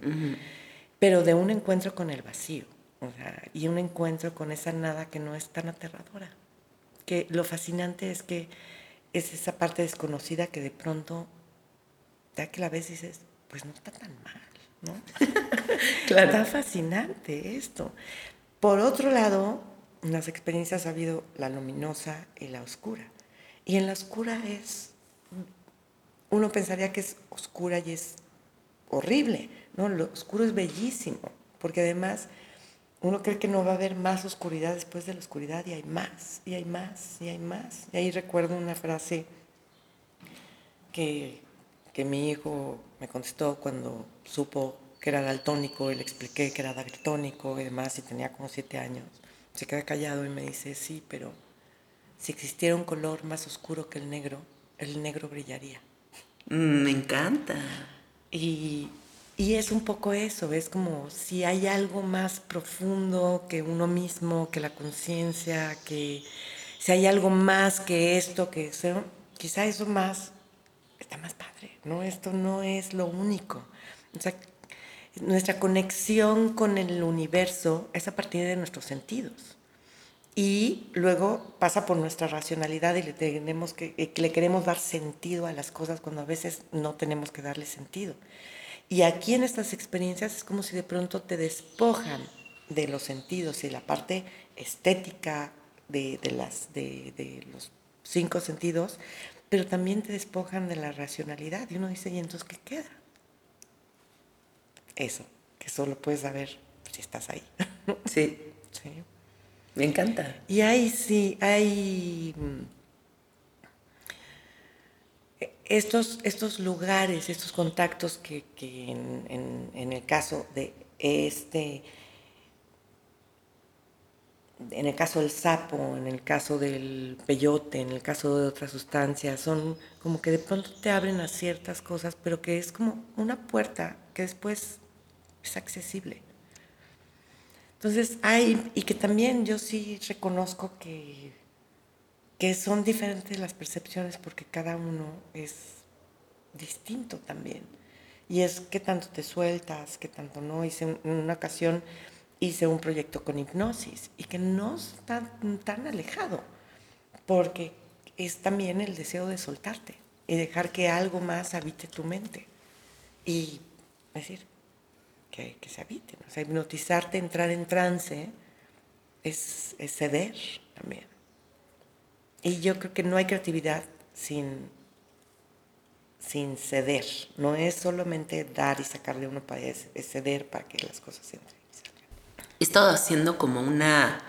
pero de un encuentro con el vacío, o sea, y un encuentro con esa nada que no es tan aterradora. Que lo fascinante es que es esa parte desconocida que de pronto, ya que la ves dices, pues no está tan mal, ¿no? Claro. Está fascinante esto. Por otro lado, en las experiencias ha habido la luminosa y la oscura. Y en la oscura es, uno pensaría que es oscura y es horrible, ¿no? Lo oscuro es bellísimo, porque además uno cree que no va a haber más oscuridad después de la oscuridad y hay más, y hay más, y hay más. Y ahí recuerdo una frase que, que mi hijo me contestó cuando supo que era daltónico y le expliqué que era daltónico y demás y tenía como siete años. Se queda callado y me dice, sí, pero si existiera un color más oscuro que el negro, el negro brillaría. Mm, me encanta. Y, y es un poco eso, es como si hay algo más profundo que uno mismo, que la conciencia, que si hay algo más que esto, que eso, quizá eso más está más padre, ¿no? Esto no es lo único. O sea, nuestra conexión con el universo es a partir de nuestros sentidos. Y luego pasa por nuestra racionalidad y le, tenemos que, eh, le queremos dar sentido a las cosas cuando a veces no tenemos que darle sentido. Y aquí en estas experiencias es como si de pronto te despojan de los sentidos y la parte estética de, las, de, los cinco sentidos, pero también te despojan de la racionalidad. Y uno dice, ¿y entonces qué queda? Eso, que solo puedes saber si estás ahí. Sí. sí. Me encanta. Y ahí sí, hay estos, estos lugares, estos contactos que, en, en, el caso de este, en el caso del sapo, en el caso del peyote, en el caso de otras sustancias, son como que de pronto te abren a ciertas cosas, pero que es como una puerta que después es accesible. Entonces hay, y que también yo sí reconozco que que son diferentes las percepciones porque cada uno es distinto también. Y es que tanto te sueltas, que tanto no. Hice en una ocasión hice un proyecto con hipnosis y que no está tan alejado, porque es también el deseo de soltarte y dejar que algo más habite tu mente. Y decir, que, que se habite. O sea, hipnotizarte, entrar en trance, es, es ceder también. Y yo creo que no hay creatividad sin, sin ceder. No es solamente dar y sacar de uno para es, ceder para que las cosas entren. He estado haciendo como una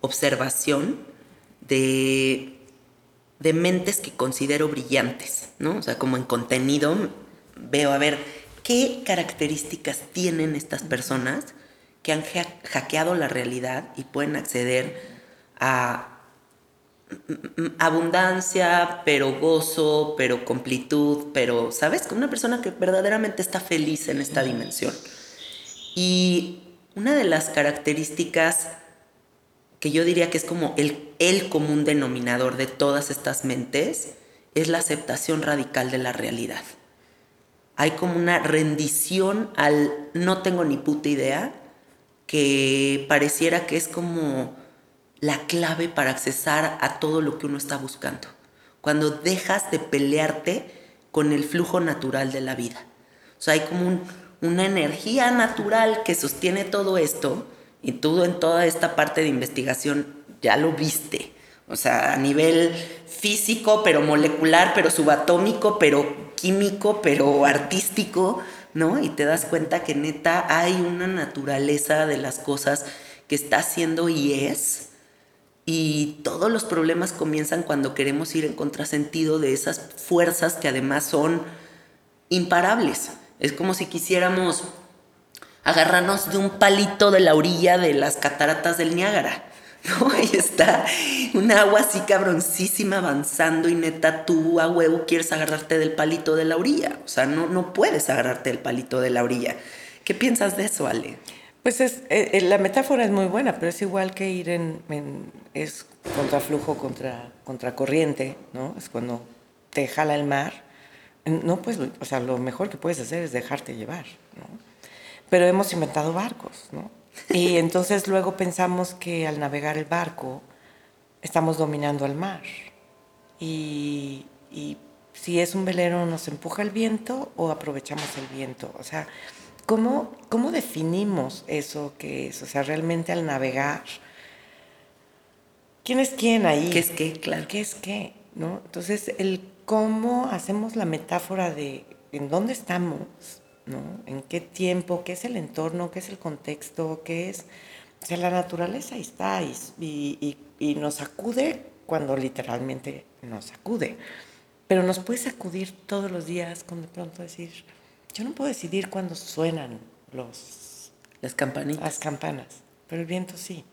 observación de, de mentes que considero brillantes, ¿no? O sea, como en contenido veo a ver qué características tienen estas personas que han hackeado la realidad y pueden acceder a abundancia, pero gozo, pero completud, pero, ¿sabes? Como una persona que verdaderamente está feliz en esta dimensión. Y una de las características que yo diría que es como el, el común denominador de todas estas mentes es la aceptación radical de la realidad. Hay como una rendición al no tengo ni puta idea, que pareciera que es como la clave para accesar a todo lo que uno está buscando. Cuando dejas de pelearte con el flujo natural de la vida. O sea, hay como una energía natural que sostiene todo esto y tú en toda esta parte de investigación ya lo viste. O sea, a nivel físico, pero molecular, pero subatómico, pero químico, pero artístico, ¿no? Y te das cuenta que neta hay una naturaleza de las cosas que está haciendo y es y todos los problemas comienzan cuando queremos ir en contrasentido de esas fuerzas que además son imparables. Es como si quisiéramos agarrarnos de un palito de la orilla de las cataratas del Niágara. ¿no? Ahí está un agua así cabroncísima avanzando y neta tú a huevo quieres agarrarte del palito de la orilla. O sea, no, no puedes agarrarte del palito de la orilla. ¿Qué piensas de eso, Ale? Pues es, eh, eh, la metáfora es muy buena, pero es igual que ir en, es contraflujo contra, contra corriente, ¿no? Es cuando te jala el mar. No, pues, o sea, lo mejor que puedes hacer es dejarte llevar, ¿no? Pero hemos inventado barcos, ¿no? Y entonces luego pensamos que al navegar el barco estamos dominando el mar. Y, y si es un velero, ¿nos empuja el viento o aprovechamos el viento? O sea, ¿Cómo, ¿Cómo definimos eso que es? O sea, realmente al navegar, ¿quién es quién ahí? ¿Qué es qué? Claro. ¿Qué es qué? ¿No? Entonces, el cómo hacemos la metáfora de en dónde estamos, ¿no? En qué tiempo, qué es el entorno, qué es el contexto, qué es... O sea, la naturaleza ahí está y, y, y nos sacude cuando literalmente nos sacude. Pero nos puede sacudir todos los días con de pronto decir yo no puedo decidir cuándo suenan los, las campanitas. Las campanas, pero el viento sí.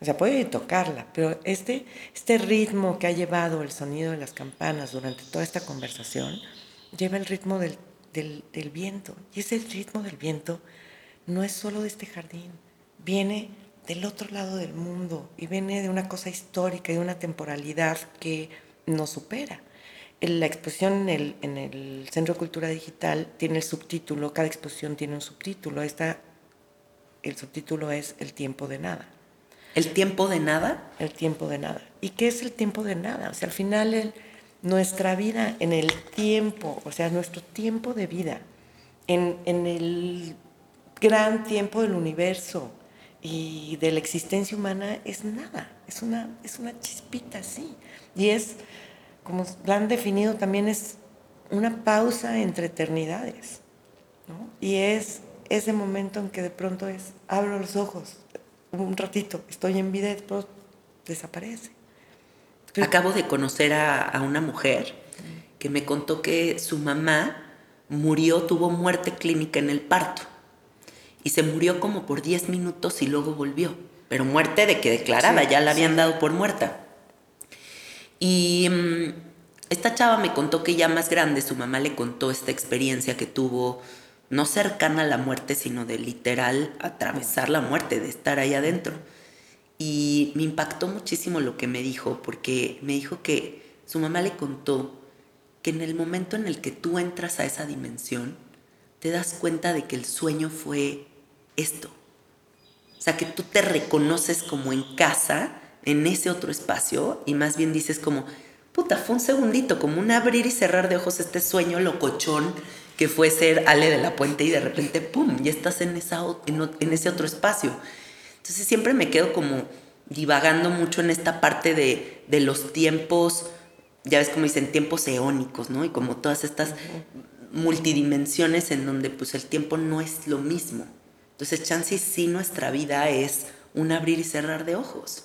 O sea, puede tocarla, pero este, este ritmo que ha llevado el sonido de las campanas durante toda esta conversación, lleva el ritmo del, del, del viento. Y ese ritmo del viento no es solo de este jardín, viene del otro lado del mundo y viene de una cosa histórica y de una temporalidad que nos supera la exposición en el, Centro de Cultura Digital tiene el subtítulo, cada exposición tiene un subtítulo. Esta, el subtítulo es El tiempo de nada. ¿El tiempo de nada? El tiempo de nada. ¿Y qué es el tiempo de nada? O sea, al final nuestra vida en el tiempo, o sea, nuestro tiempo de vida en, en el gran tiempo del universo y de la existencia humana es nada, es una, es una chispita así. Y es, como la han definido también, es una pausa entre eternidades. ¿no? Y es ese momento en que de pronto es, abro los ojos, un ratito, estoy en vida y después desaparece. Acabo de conocer a, a una mujer que me contó que su mamá murió, tuvo muerte clínica en el parto y se murió como por 10 minutos y luego volvió. Pero muerte de que declarada, ya la habían dado por muerta. Y mm, esta chava me contó que ya más grande su mamá le contó esta experiencia que tuvo, no cercana a la muerte, sino de literal atravesar la muerte, de estar ahí adentro. Y me impactó muchísimo lo que me dijo, porque me dijo que su mamá le contó que en el momento en el que tú entras a esa dimensión, te das cuenta de que el sueño fue esto. O sea, que tú te reconoces como en casa, en ese otro espacio, y más bien dices como, puta, fue un segundito, como un abrir y cerrar de ojos este sueño locochón que fue ser Ale de la Puente y de repente, ¡pum!, ya estás en, esa, en, ese otro espacio. Entonces siempre me quedo como divagando mucho en esta parte de, de los tiempos, ya ves como dicen, tiempos eónicos, ¿no? Y como todas estas multidimensiones en donde pues el tiempo no es lo mismo. Entonces, chance sí nuestra vida es un abrir y cerrar de ojos.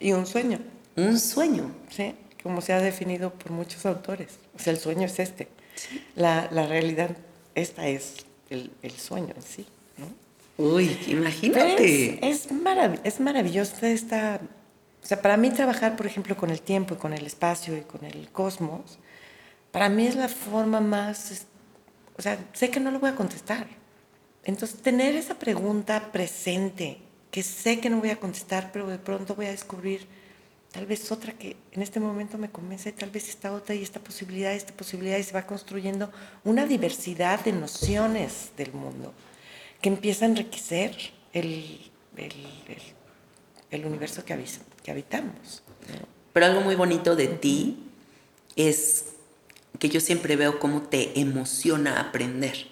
Y un sueño. Un sueño. Sí, como se ha definido por muchos autores. O sea, el sueño es este. La, la, realidad, esta es el, el, sueño en sí. ¿no? Uy, imagínate. Es, es, marav es maravilloso esta... O sea, para mí trabajar, por ejemplo, con el tiempo y con el espacio y con el cosmos, para mí es la forma más... O sea, sé que no lo voy a contestar entonces, tener esa pregunta presente, que sé que no voy a contestar, pero de pronto voy a descubrir tal vez otra que en este momento me convence, tal vez esta otra y esta posibilidad, esta posibilidad, y se va construyendo una diversidad de nociones del mundo que empieza a enriquecer el, el, el, el universo que, que habitamos. Pero algo muy bonito de ti es que yo siempre veo cómo te emociona aprender.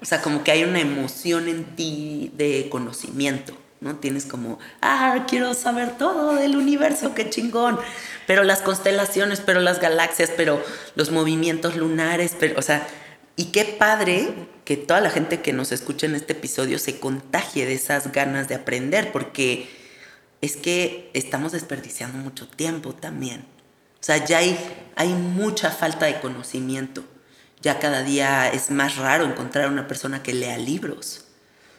O sea, como que hay una emoción en ti de conocimiento, ¿no? Tienes como, ah, quiero saber todo del universo, qué chingón. Pero las constelaciones, pero las galaxias, pero los movimientos lunares, pero, o sea, y qué padre que toda la gente que nos escucha en este episodio se contagie de esas ganas de aprender, porque es que estamos desperdiciando mucho tiempo también. O sea, ya hay, hay mucha falta de conocimiento ya cada día es más raro encontrar una persona que lea libros.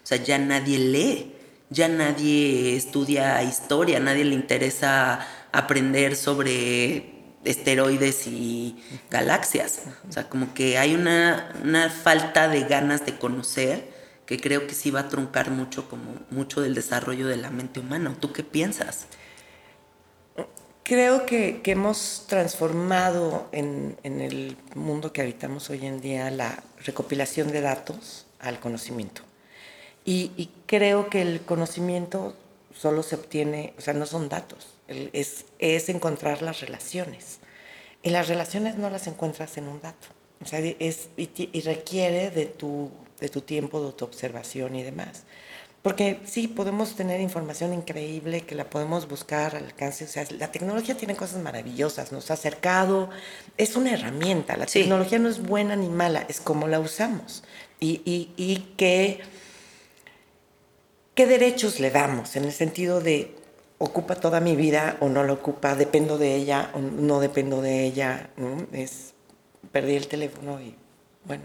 O sea, ya nadie lee, ya nadie estudia historia, nadie le interesa aprender sobre esteroides y galaxias. O sea, como que hay una, una falta de ganas de conocer que creo que sí va a truncar mucho como mucho del desarrollo de la mente humana. ¿Tú qué piensas? Creo que, que hemos transformado en, en, el mundo que habitamos hoy en día la recopilación de datos al conocimiento. Y, y, creo que el conocimiento solo se obtiene, o sea, no son datos, es, es encontrar las relaciones. Y las relaciones no las encuentras en un dato. O sea, es, y, y requiere de tu, de tu tiempo, de tu observación y demás. Porque sí, podemos tener información increíble que la podemos buscar al alcance. O sea, la tecnología tiene cosas maravillosas, nos ha acercado, es una herramienta. La sí. tecnología no es buena ni mala, es como la usamos. Y, y, y qué, qué derechos le damos en el sentido de ocupa toda mi vida o no lo ocupa, dependo de ella o no dependo de ella. ¿no? Es, perdí el teléfono y bueno,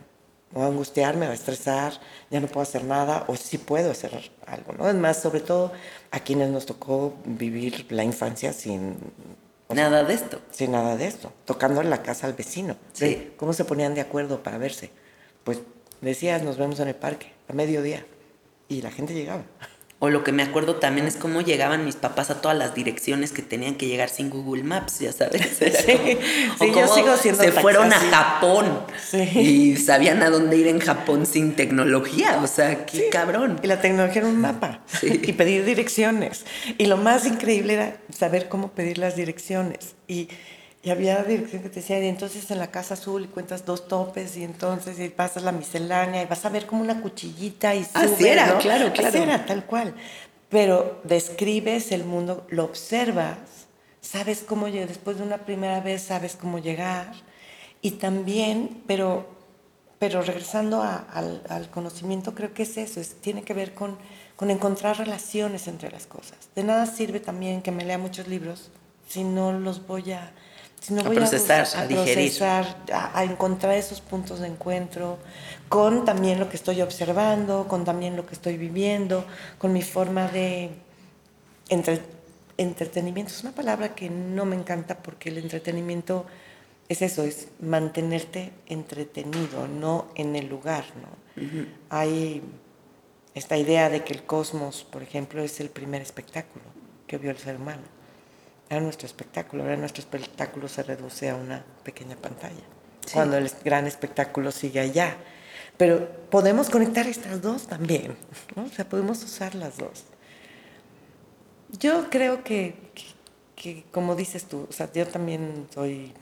o a angustiarme, o a estresar, ya no puedo hacer nada, o sí puedo hacer algo, ¿no? Es más, sobre todo a quienes nos tocó vivir la infancia sin... Nada sea, de esto. Sin nada de esto, tocando en la casa al vecino. Sí. ¿Cómo se ponían de acuerdo para verse? Pues decías, nos vemos en el parque, a mediodía, y la gente llegaba. O lo que me acuerdo también es cómo llegaban mis papás a todas las direcciones que tenían que llegar sin Google Maps, ya sabes. Sí, yo sigo siendo se fueron a Japón sí. y sabían a dónde ir en Japón sin tecnología. O sea, qué cabrón. Y la tecnología era un mapa y pedir direcciones. Y lo más increíble era saber cómo pedir las direcciones. Y, Y había dirección que te decía, y entonces en la casa azul y cuentas dos topes, y entonces y pasas la miscelánea, y vas a ver como una cuchillita y Así sube, era, ¿no? claro, Así claro. era, tal cual. Pero describes el mundo, lo observas, sabes cómo llegar, después de una primera vez sabes cómo llegar, y también, pero, pero regresando a- al, al conocimiento, creo que es eso, es, tiene que ver con, con encontrar relaciones entre las cosas. De nada sirve también que me lea muchos libros si no los voy a... Si no A voy procesar, a, procesar, a, a encontrar esos puntos de encuentro con también lo que estoy observando, con también lo que estoy viviendo, con mi forma de entre- entretenimiento. Es una palabra que no me encanta porque el entretenimiento es eso, es mantenerte entretenido, no en el lugar. ¿no? Hay esta idea de que el cosmos, por ejemplo, es el primer espectáculo que vio el ser humano. Era nuestro espectáculo, ahora nuestro espectáculo se reduce a una pequeña pantalla, cuando el gran espectáculo sigue allá. Pero podemos conectar estas dos también, ¿no? o sea, podemos usar las dos. Yo creo que, que- que, como dices tú, o sea, yo también soy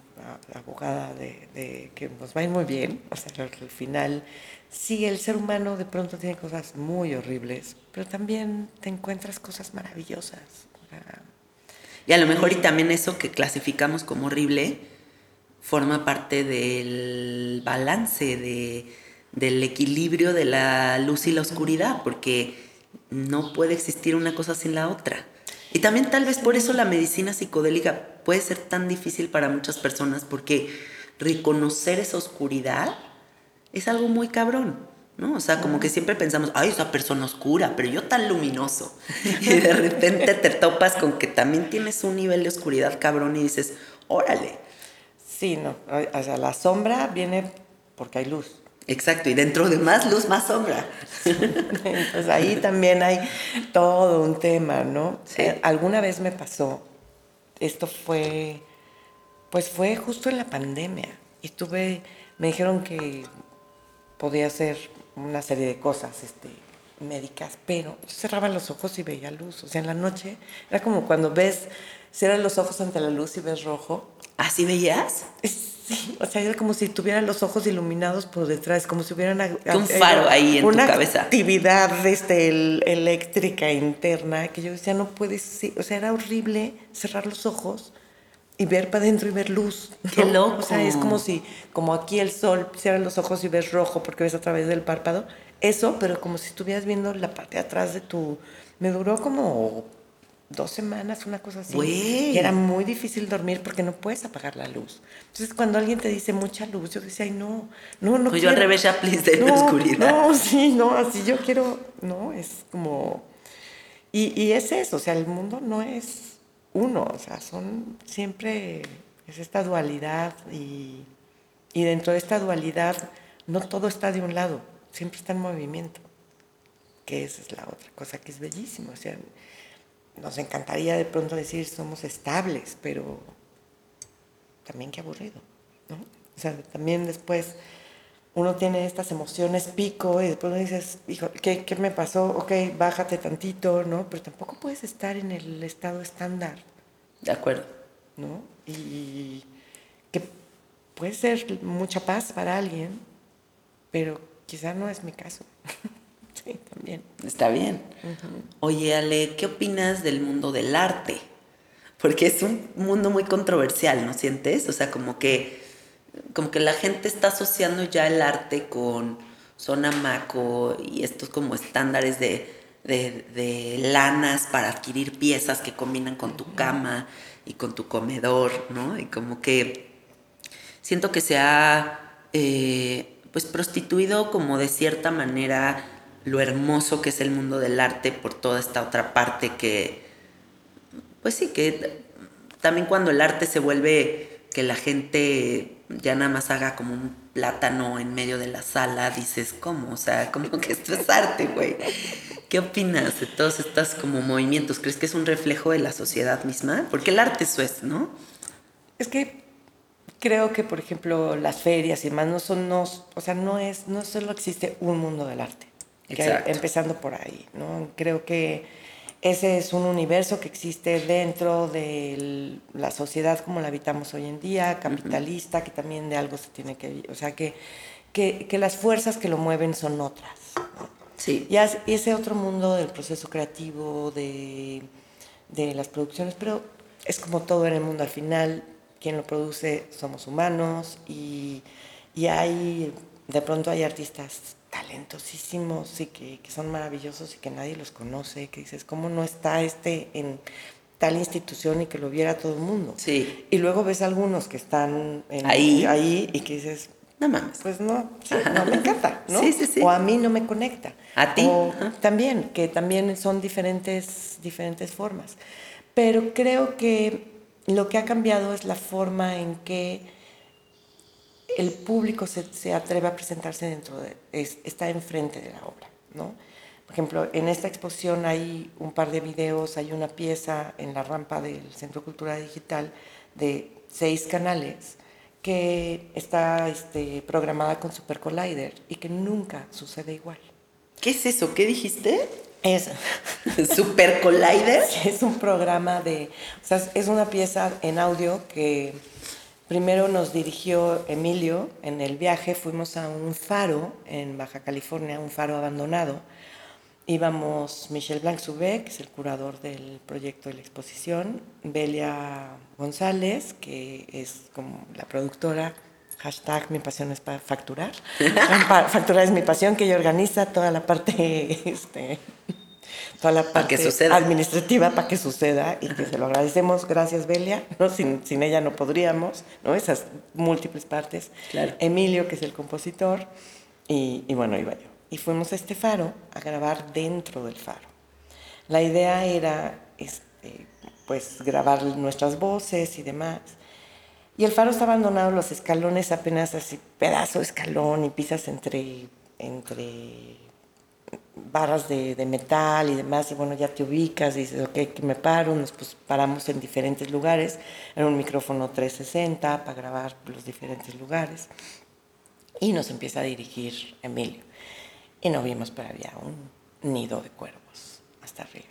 abogada de, de que nos va a ir muy bien, o sea, al al final, sí, el ser humano de pronto tiene cosas muy horribles, pero también te encuentras cosas maravillosas. sea, Y a lo mejor y también eso que clasificamos como horrible forma parte del balance, de, del equilibrio de la luz y la oscuridad, porque no puede existir una cosa sin la otra. Y también tal vez por eso la medicina psicodélica puede ser tan difícil para muchas personas, porque reconocer esa oscuridad es algo muy cabrón. ¿No? O sea, como que siempre pensamos, ay, esa persona oscura, pero yo tan luminoso. Y de repente te topas con que también tienes un nivel de oscuridad cabrón y dices, órale. sí, no, o sea, la sombra viene porque hay luz. Exacto, y dentro de más luz, más sombra. Entonces ahí también hay todo un tema, ¿no? Sí. Eh, alguna vez me pasó, esto fue, pues fue justo en la pandemia, y tuve, me dijeron que podía hacer una serie de cosas este, médicas, pero yo cerraba los ojos y veía luz, o sea, en la noche era como cuando ves, cierras los ojos ante la luz y ves rojo, ¿Así veías? Sí, o sea, era como si tuvieran los ojos iluminados por detrás, como si hubieran ag- Un faro ahí en tu una cabeza. actividad este, el- eléctrica interna que yo decía, no puedes, sí", o sea, era horrible cerrar los ojos y ver para adentro y ver luz. ¡Qué ¿no? loco! O sea, es como si, como aquí el sol, cierras los ojos y ves rojo porque ves a través del párpado, eso, pero como si estuvieras viendo la parte de atrás de tu... Me duró como dos semanas, una cosa así. Y era muy difícil dormir porque no puedes apagar la luz. Entonces, cuando alguien te dice mucha luz, yo decía, ay, no, no, no. Pues yo al quiero". revés, ya, please, denme no, oscuridad. No, sí, no, así yo quiero, no, es como. Y, y es eso, o sea, el mundo no es uno, o sea, son siempre, es esta dualidad y, y dentro de esta dualidad no todo está de un lado, siempre está en movimiento, que esa es la otra cosa que es bellísimo, o sea, nos encantaría de pronto decir somos estables, pero también qué aburrido, ¿no? O sea, también después uno tiene estas emociones pico y después dices, hijo, ¿qué, ¿qué me pasó? Ok, bájate tantito, ¿no? Pero tampoco puedes estar en el estado estándar, De acuerdo. ¿no? Y que puede ser mucha paz para alguien, pero quizá no es mi caso. sí, también. Está bien. Oye, Ale, ¿qué opinas del mundo del arte? Porque es un mundo muy controversial, ¿no sientes? O sea, como que, como que la gente está asociando ya el arte con zona maco y estos como estándares de, de, de lanas para adquirir piezas que combinan con tu cama y con tu comedor, ¿no? Y como que siento que se ha eh, pues prostituido como de cierta manera lo hermoso que es el mundo del arte por toda esta otra parte que pues sí que también cuando el arte se vuelve que la gente ya nada más haga como un plátano en medio de la sala dices cómo o sea como que esto es arte güey qué opinas de todos estos como movimientos crees que es un reflejo de la sociedad misma porque el arte eso es no Es que creo que, por ejemplo, las ferias y demás no son, no, o sea, no es, no solo existe un mundo del arte. que hay- Exacto. empezando por ahí, ¿no? Creo que ese es un universo que existe dentro de la sociedad como la habitamos hoy en día, capitalista, que también de algo se tiene que... O sea, que, que, que las fuerzas que lo mueven son otras. Sí. Y as- y ese otro mundo del proceso creativo, de, de las producciones, pero es como todo en el mundo. Al final, quien lo produce somos humanos y, y hay, de pronto hay artistas talentosísimos y que, que son maravillosos y que nadie los conoce, que dices, ¿cómo no está este en tal institución y que lo viera todo el mundo? Sí. Y luego ves algunos que están en- Ahí. ahí y que dices, No mames. pues no, sí, no me encanta, ¿no? Sí, sí, sí. O a mí no me conecta. ¿A ti? O también, que también son diferentes, diferentes formas. Pero creo que lo que ha cambiado es la forma en que el público se, se atreve a presentarse dentro de, es- está enfrente de la obra, ¿no? Por ejemplo, en esta exposición hay un par de videos, hay una pieza en la rampa del Centro Cultural Digital de seis canales que está este, programada con Super Collider y que nunca sucede igual. ¿Qué es eso? ¿Qué dijiste? Es, ¿Super Collider? es un programa de, o sea, es una pieza en audio que primero nos dirigió Emilio en el viaje, fuimos a un faro en Baja California, un faro abandonado. Íbamos Michel Blanc-Soubé, que es el curador del proyecto de la exposición, Belia González, que es como la productora, hashtag mi pasión es para facturar. Facturar es mi pasión, que ella organiza toda la parte, este, toda la parte suceda. administrativa para que suceda y que se lo agradecemos. Gracias, Belia. ¿no? Sin, sin ella no podríamos, ¿no? Esas múltiples partes. Claro. Emilio, que es el compositor, y, y bueno, iba yo. Y fuimos a este faro a grabar dentro del faro. La idea era este, pues, grabar nuestras voces y demás. Y el faro está abandonado, los escalones apenas así, pedazo de escalón y pisas entre, entre barras de, de metal y demás, y bueno, ya te ubicas, dices, ok, que me paro, nos pues, paramos en diferentes lugares, en un micrófono 360 para grabar los diferentes lugares, y nos empieza a dirigir Emilio. Y no vimos, pero había un nido de cuervos hasta arriba.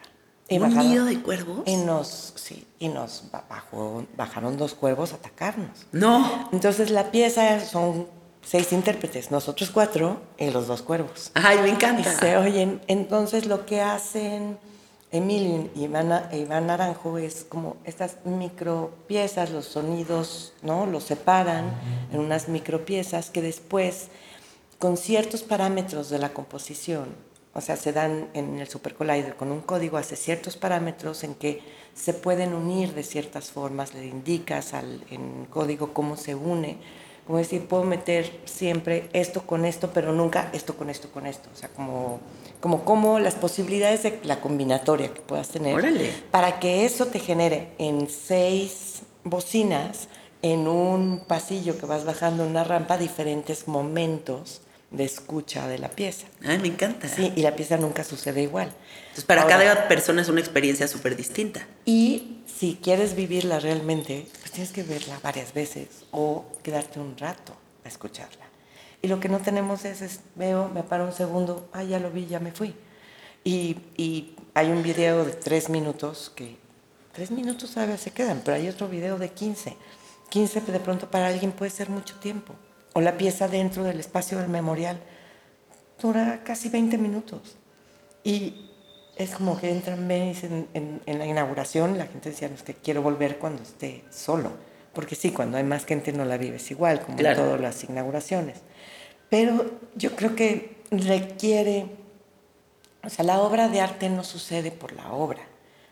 Y ¿Un bajaron- nido de cuervos? Y nos, sí, y nos ba- bajó, bajaron dos cuervos a atacarnos. No. Entonces la pieza son seis intérpretes, nosotros cuatro y los dos cuervos. Ay, me Y encanta. se oyen. Entonces lo que hacen Emilio y Iván, e Iván Naranjo es como estas micro piezas, los sonidos, ¿no? Los separan en unas micro piezas que después, con ciertos parámetros de la composición, o sea, se dan en el Super Collider con un código, hace ciertos parámetros en que se pueden unir de ciertas formas, le indicas al, en código cómo se une. Como decir, puedo meter siempre esto con esto, pero nunca esto con esto con esto. O sea, como, como, como las posibilidades de la combinatoria que puedas tener Órale. para que eso te genere en seis bocinas, en un pasillo que vas bajando en una rampa, diferentes momentos de escucha de la pieza. Ay, me encanta. Sí, y la pieza nunca sucede igual. Entonces, para Ahora, cada persona es una experiencia súper distinta. Y si quieres vivirla realmente, pues tienes que verla varias veces o quedarte un rato a escucharla. Y lo que no tenemos es, es veo, me paro un segundo, ah, ya lo vi, ya me fui. Y, y hay un video de tres minutos que, tres minutos a veces se quedan, pero hay otro video de 15. 15 de pronto para alguien puede ser mucho tiempo. O la pieza dentro del espacio del memorial dura casi 20 minutos. Y es como que entran, en, en la inauguración, la gente decía, no, es que quiero volver cuando esté solo. Porque sí, cuando hay más gente no la vives igual, como Claro. en todas las inauguraciones. Pero yo creo que requiere, o sea, la obra de arte no sucede por la obra,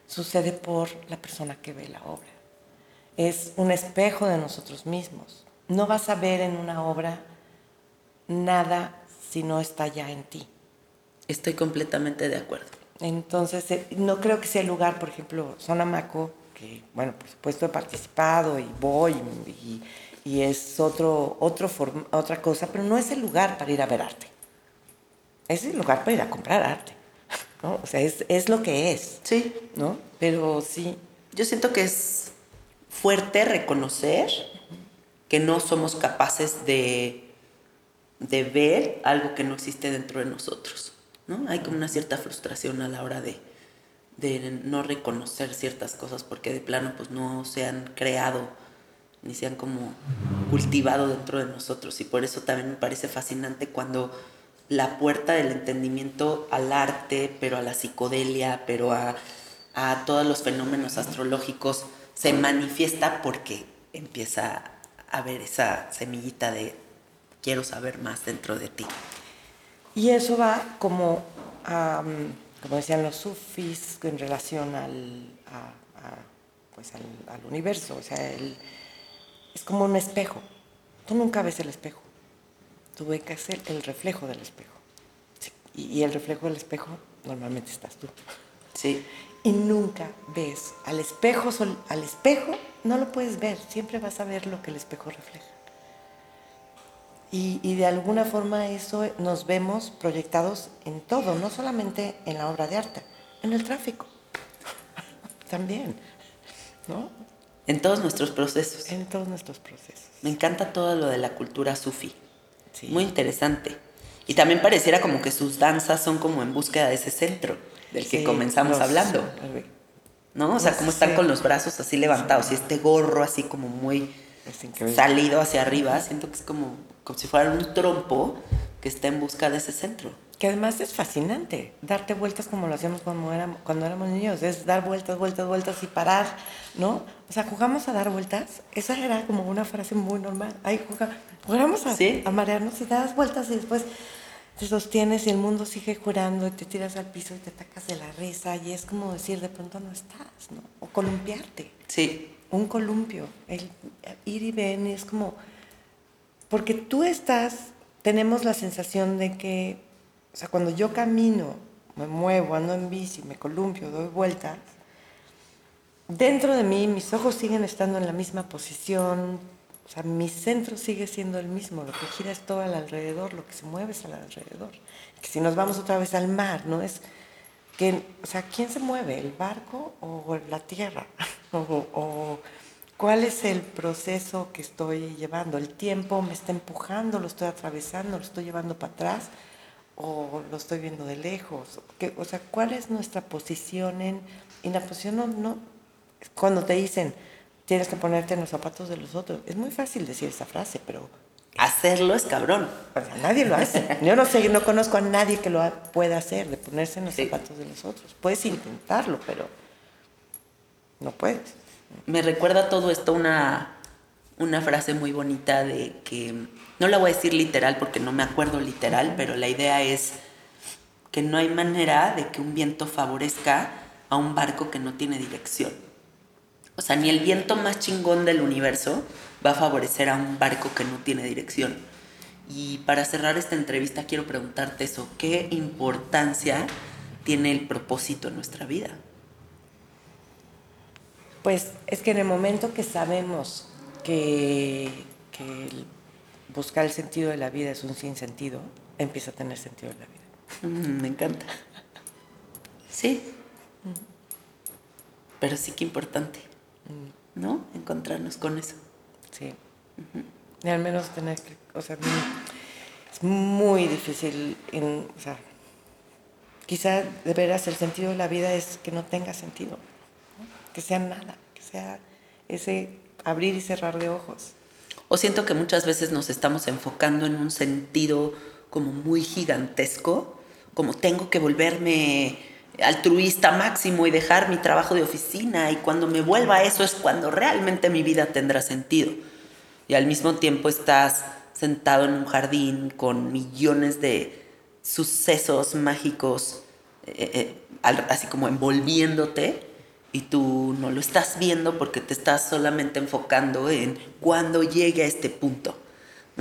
sucede por la persona que ve la obra. Es un espejo de nosotros mismos. No vas a ver en una obra nada si no está ya en ti. Estoy completamente de acuerdo. Entonces, eh, no creo que sea el lugar, por ejemplo, Sonamaco, que, bueno, por supuesto he participado y voy y, y es otro, otro form- otra cosa, pero no es el lugar para ir a ver arte. Es el lugar para ir a comprar arte. ¿no? O sea, es, es lo que es, Sí. ¿no? Pero sí, Yo siento que es fuerte reconocer que no somos capaces de, de ver algo que no existe dentro de nosotros. ¿No? Hay como una cierta frustración a la hora de, no reconocer ciertas cosas porque de plano pues no se han creado ni se han como cultivado dentro de nosotros y por eso también me parece fascinante cuando la puerta del entendimiento al arte, pero a la psicodelia, pero a, a todos los fenómenos astrológicos se manifiesta porque empieza a haber esa semillita de quiero saber más dentro de ti. Y eso va como, como decían los sufis, en relación al, pues al, al, universo. O sea, el, es como un espejo. Tú nunca ves el espejo. Tú ves que ser el reflejo del espejo. Y, y, el reflejo del espejo normalmente estás tú. Sí. Y nunca ves al espejo, al espejo no lo puedes ver, siempre vas a ver lo que el espejo refleja. Y, y, de alguna forma eso nos vemos proyectados en todo, no solamente en la obra de arte, en el tráfico también, ¿no? En todos nuestros procesos. En todos nuestros procesos. Me encanta todo lo de la cultura sufi. Sí. Muy interesante. Y también pareciera como que sus danzas son como en búsqueda de ese centro del que Sí, comenzamos los- hablando. ¿No? O sea, como están con los brazos así levantados y este gorro así como muy. Salido hacia arriba. Siento que es como, como si fuera un trompo que está en busca de ese centro. Que además es fascinante, darte vueltas como lo hacíamos cuando éramos, cuando éramos niños, es dar vueltas, vueltas, vueltas y parar, ¿no? O sea, jugamos a dar vueltas, esa era como una frase muy normal. Ahí juga- jugamos a, Sí. a marearnos y das vueltas y después te sostienes y el mundo sigue jurando y te tiras al piso y te atacas de la risa y es como decir, de pronto no estás, ¿no? O columpiarte Sí, un columpio, el ir y venir es como, porque tú estás, tenemos la sensación de que, o sea, cuando yo camino, me muevo, ando en bici, me columpio, doy vueltas, dentro de mí mis ojos siguen estando en la misma posición, o sea, mi centro sigue siendo el mismo, lo que gira es todo al alrededor, lo que se mueve es al alrededor. Que si nos vamos otra vez al mar, ¿no? Es que, o sea, ¿quién se mueve? ¿El barco o la tierra? o, cuál es el proceso que estoy llevando? ¿El tiempo me está empujando, lo estoy atravesando, lo estoy llevando para atrás o lo estoy viendo de lejos? ¿Qué- o sea, ¿cuál es nuestra posición en... Y la posición no, no... Cuando te dicen, tienes que ponerte en los zapatos de los otros, es muy fácil decir esa frase, pero hacerlo es cabrón. o sea, nadie lo hace. Yo no sé, no conozco a nadie que lo pueda hacer, de ponerse en los Sí. zapatos de los otros. Puedes intentarlo, pero no puedes. Me recuerda todo esto una, una frase muy bonita de que, no la voy a decir literal porque no me acuerdo literal, pero la idea es que no hay manera de que un viento favorezca a un barco que no tiene dirección. O sea, ni el viento más chingón del universo va a favorecer a un barco que no tiene dirección. Y para cerrar esta entrevista quiero preguntarte eso, ¿qué importancia tiene el propósito en nuestra vida? Pues es que en el momento que sabemos que, buscar el sentido de la vida es un sinsentido, empieza a tener sentido la vida. Mm, me encanta. Sí. Pero sí que importante, ¿no? Encontrarnos con eso. Sí. Y al menos tener que, o sea, es muy difícil, en, o sea, quizá de veras el sentido de la vida es que no tenga sentido, ¿no? que sea nada, que sea ese abrir y cerrar de ojos. O siento que muchas veces nos estamos enfocando en un sentido como muy gigantesco, como tengo que volverme altruista máximo y dejar mi trabajo de oficina y cuando me vuelva a eso es cuando realmente mi vida tendrá sentido. Y al mismo tiempo estás sentado en un jardín con millones de sucesos mágicos, eh, eh, así como envolviéndote, y tú no lo estás viendo porque te estás solamente enfocando en cuando llegue a este punto.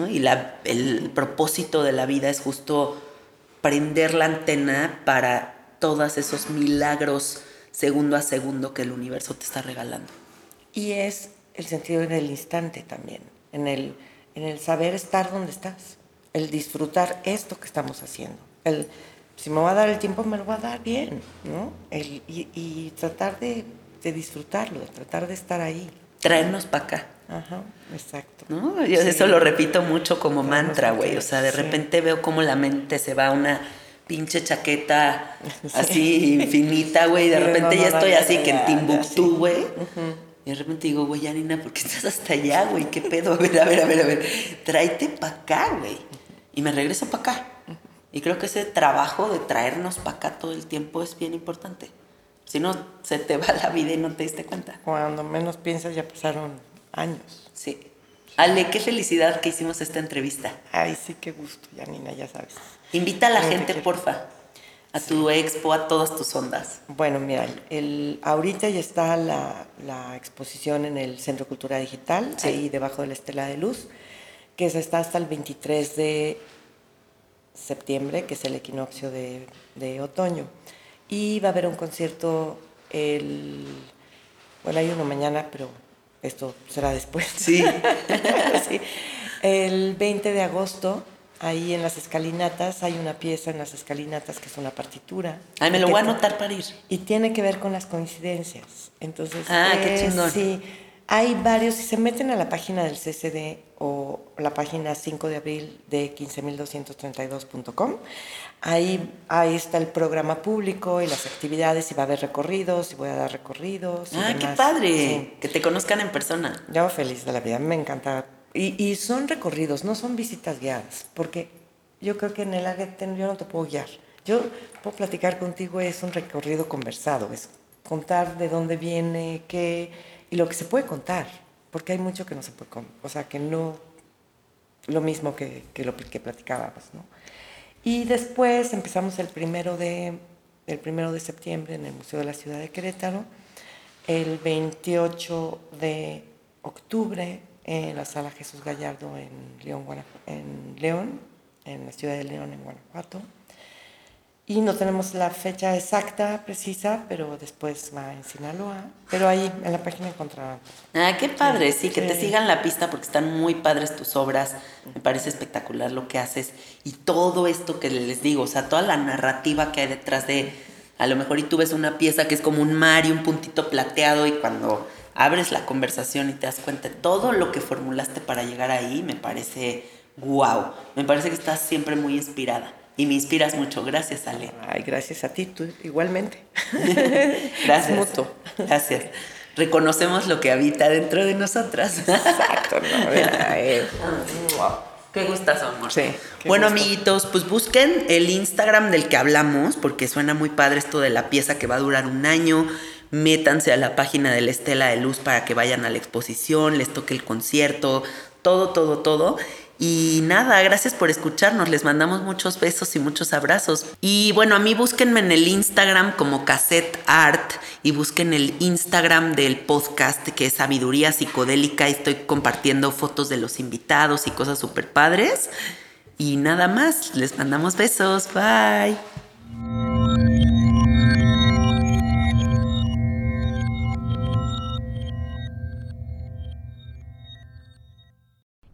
Y la- el propósito de la vida es justo prender la antena para todos esos milagros segundo a segundo que el universo te está regalando. Y es el sentido en el instante también, en el, en el saber estar donde estás, el disfrutar esto que estamos haciendo. El, si me va a dar el tiempo, me lo va a dar bien, ¿no? El, y, y tratar de, de disfrutarlo, de tratar de estar ahí. Traernos para acá. Ajá, exacto. ¿no? Yo Sí. eso lo repito mucho como Traernos mantra, güey. O sea, de sí. repente veo cómo la mente se va a una pinche chaqueta así finita, güey. y De Sí, repente no, ya no, estoy ya, así ya, que en ya, Timbuktu, sí. güey. Y de repente digo, güey, Janina, ¿por qué estás hasta allá, güey? ¿Qué pedo? A ver, a ver, a ver, a ver. Tráete para acá, güey. Y me regreso para acá. Y creo que ese trabajo de traernos para acá todo el tiempo es bien importante. Si no, se te va la vida y no te diste cuenta. Cuando menos piensas ya pasaron años. Sí. Ale, qué felicidad que hicimos esta entrevista. Ay, sí, qué gusto, Janina, ya sabes. Invita a la gente, porfa, a tu expo, a todas tus ondas. Bueno, mira, el, ahorita ya está la, la exposición en el Centro Cultural Digital, Sí. ahí debajo de la Estela de Luz, que se está hasta el 23 de septiembre, que es el equinoccio de, de otoño. Y va a haber un concierto el... Bueno, hay uno mañana, pero esto será después. Sí. Sí. El 20 de agosto, ahí en las escalinatas, hay una pieza en las escalinatas que es una partitura. Ay, me lo voy a anotar para ir. y tiene que ver con las coincidencias. Entonces, Ah, qué eh, chingón. Sí, hay varios, si se meten a la página del CCD o la página 5 de abril de 15.232.com, ahí, ahí está el programa público y las actividades, y va a haber recorridos, y voy a dar recorridos. Ah, qué padre. Sí. Que te conozcan en persona. Yo feliz de la vida, me encanta. Y, y son recorridos, no son visitas guiadas, porque yo creo que en el AGT yo no te puedo guiar. Yo puedo platicar contigo, es un recorrido conversado, es contar de dónde viene, qué, y lo que se puede contar, porque hay mucho que no se puede contar, o sea, que no, lo mismo que, que lo que platicábamos, ¿no? Y después empezamos el primero de, el primero de septiembre en el Museo de la Ciudad de Querétaro, el 28 de octubre en la Sala Jesús Gallardo en León, en León, en la ciudad de León, en Guanajuato. Y no tenemos la fecha exacta, precisa, pero después va en Sinaloa. Pero ahí en la página encontrarán. Ah, qué padre, sí, que te sigan la pista porque están muy padres tus obras. Me parece espectacular lo que haces y todo esto que les digo, o sea, toda la narrativa que hay detrás de, a lo mejor y tú ves una pieza que es como un mar y un puntito plateado y cuando abres la conversación y te das cuenta de todo lo que formulaste para llegar ahí, me parece wow. Me parece que estás siempre muy inspirada y me inspiras mucho. Gracias, Ale. Ay, gracias a ti, tú igualmente. Gracias. Mutuo. Gracias. Reconocemos lo que habita dentro de nosotras. Exacto, ¿no? Mira, eh, Qué gustazo, amor. Sí, Bueno, gusto. amiguitos, pues busquen el Instagram del que hablamos, porque suena muy padre esto de la pieza que va a durar un año. Métanse a la página de la Estela de Luz para que vayan a la exposición, les toque el concierto, todo, todo, todo. Y nada, gracias por escucharnos. Les mandamos muchos besos y muchos abrazos. Y bueno, a mí búsquenme en el Instagram como Cassette Art y busquen el Instagram del podcast que es Sabiduría Psicodélica. Estoy compartiendo fotos de los invitados y cosas súper padres. Y nada más, les mandamos besos. Bye.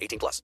18 plus.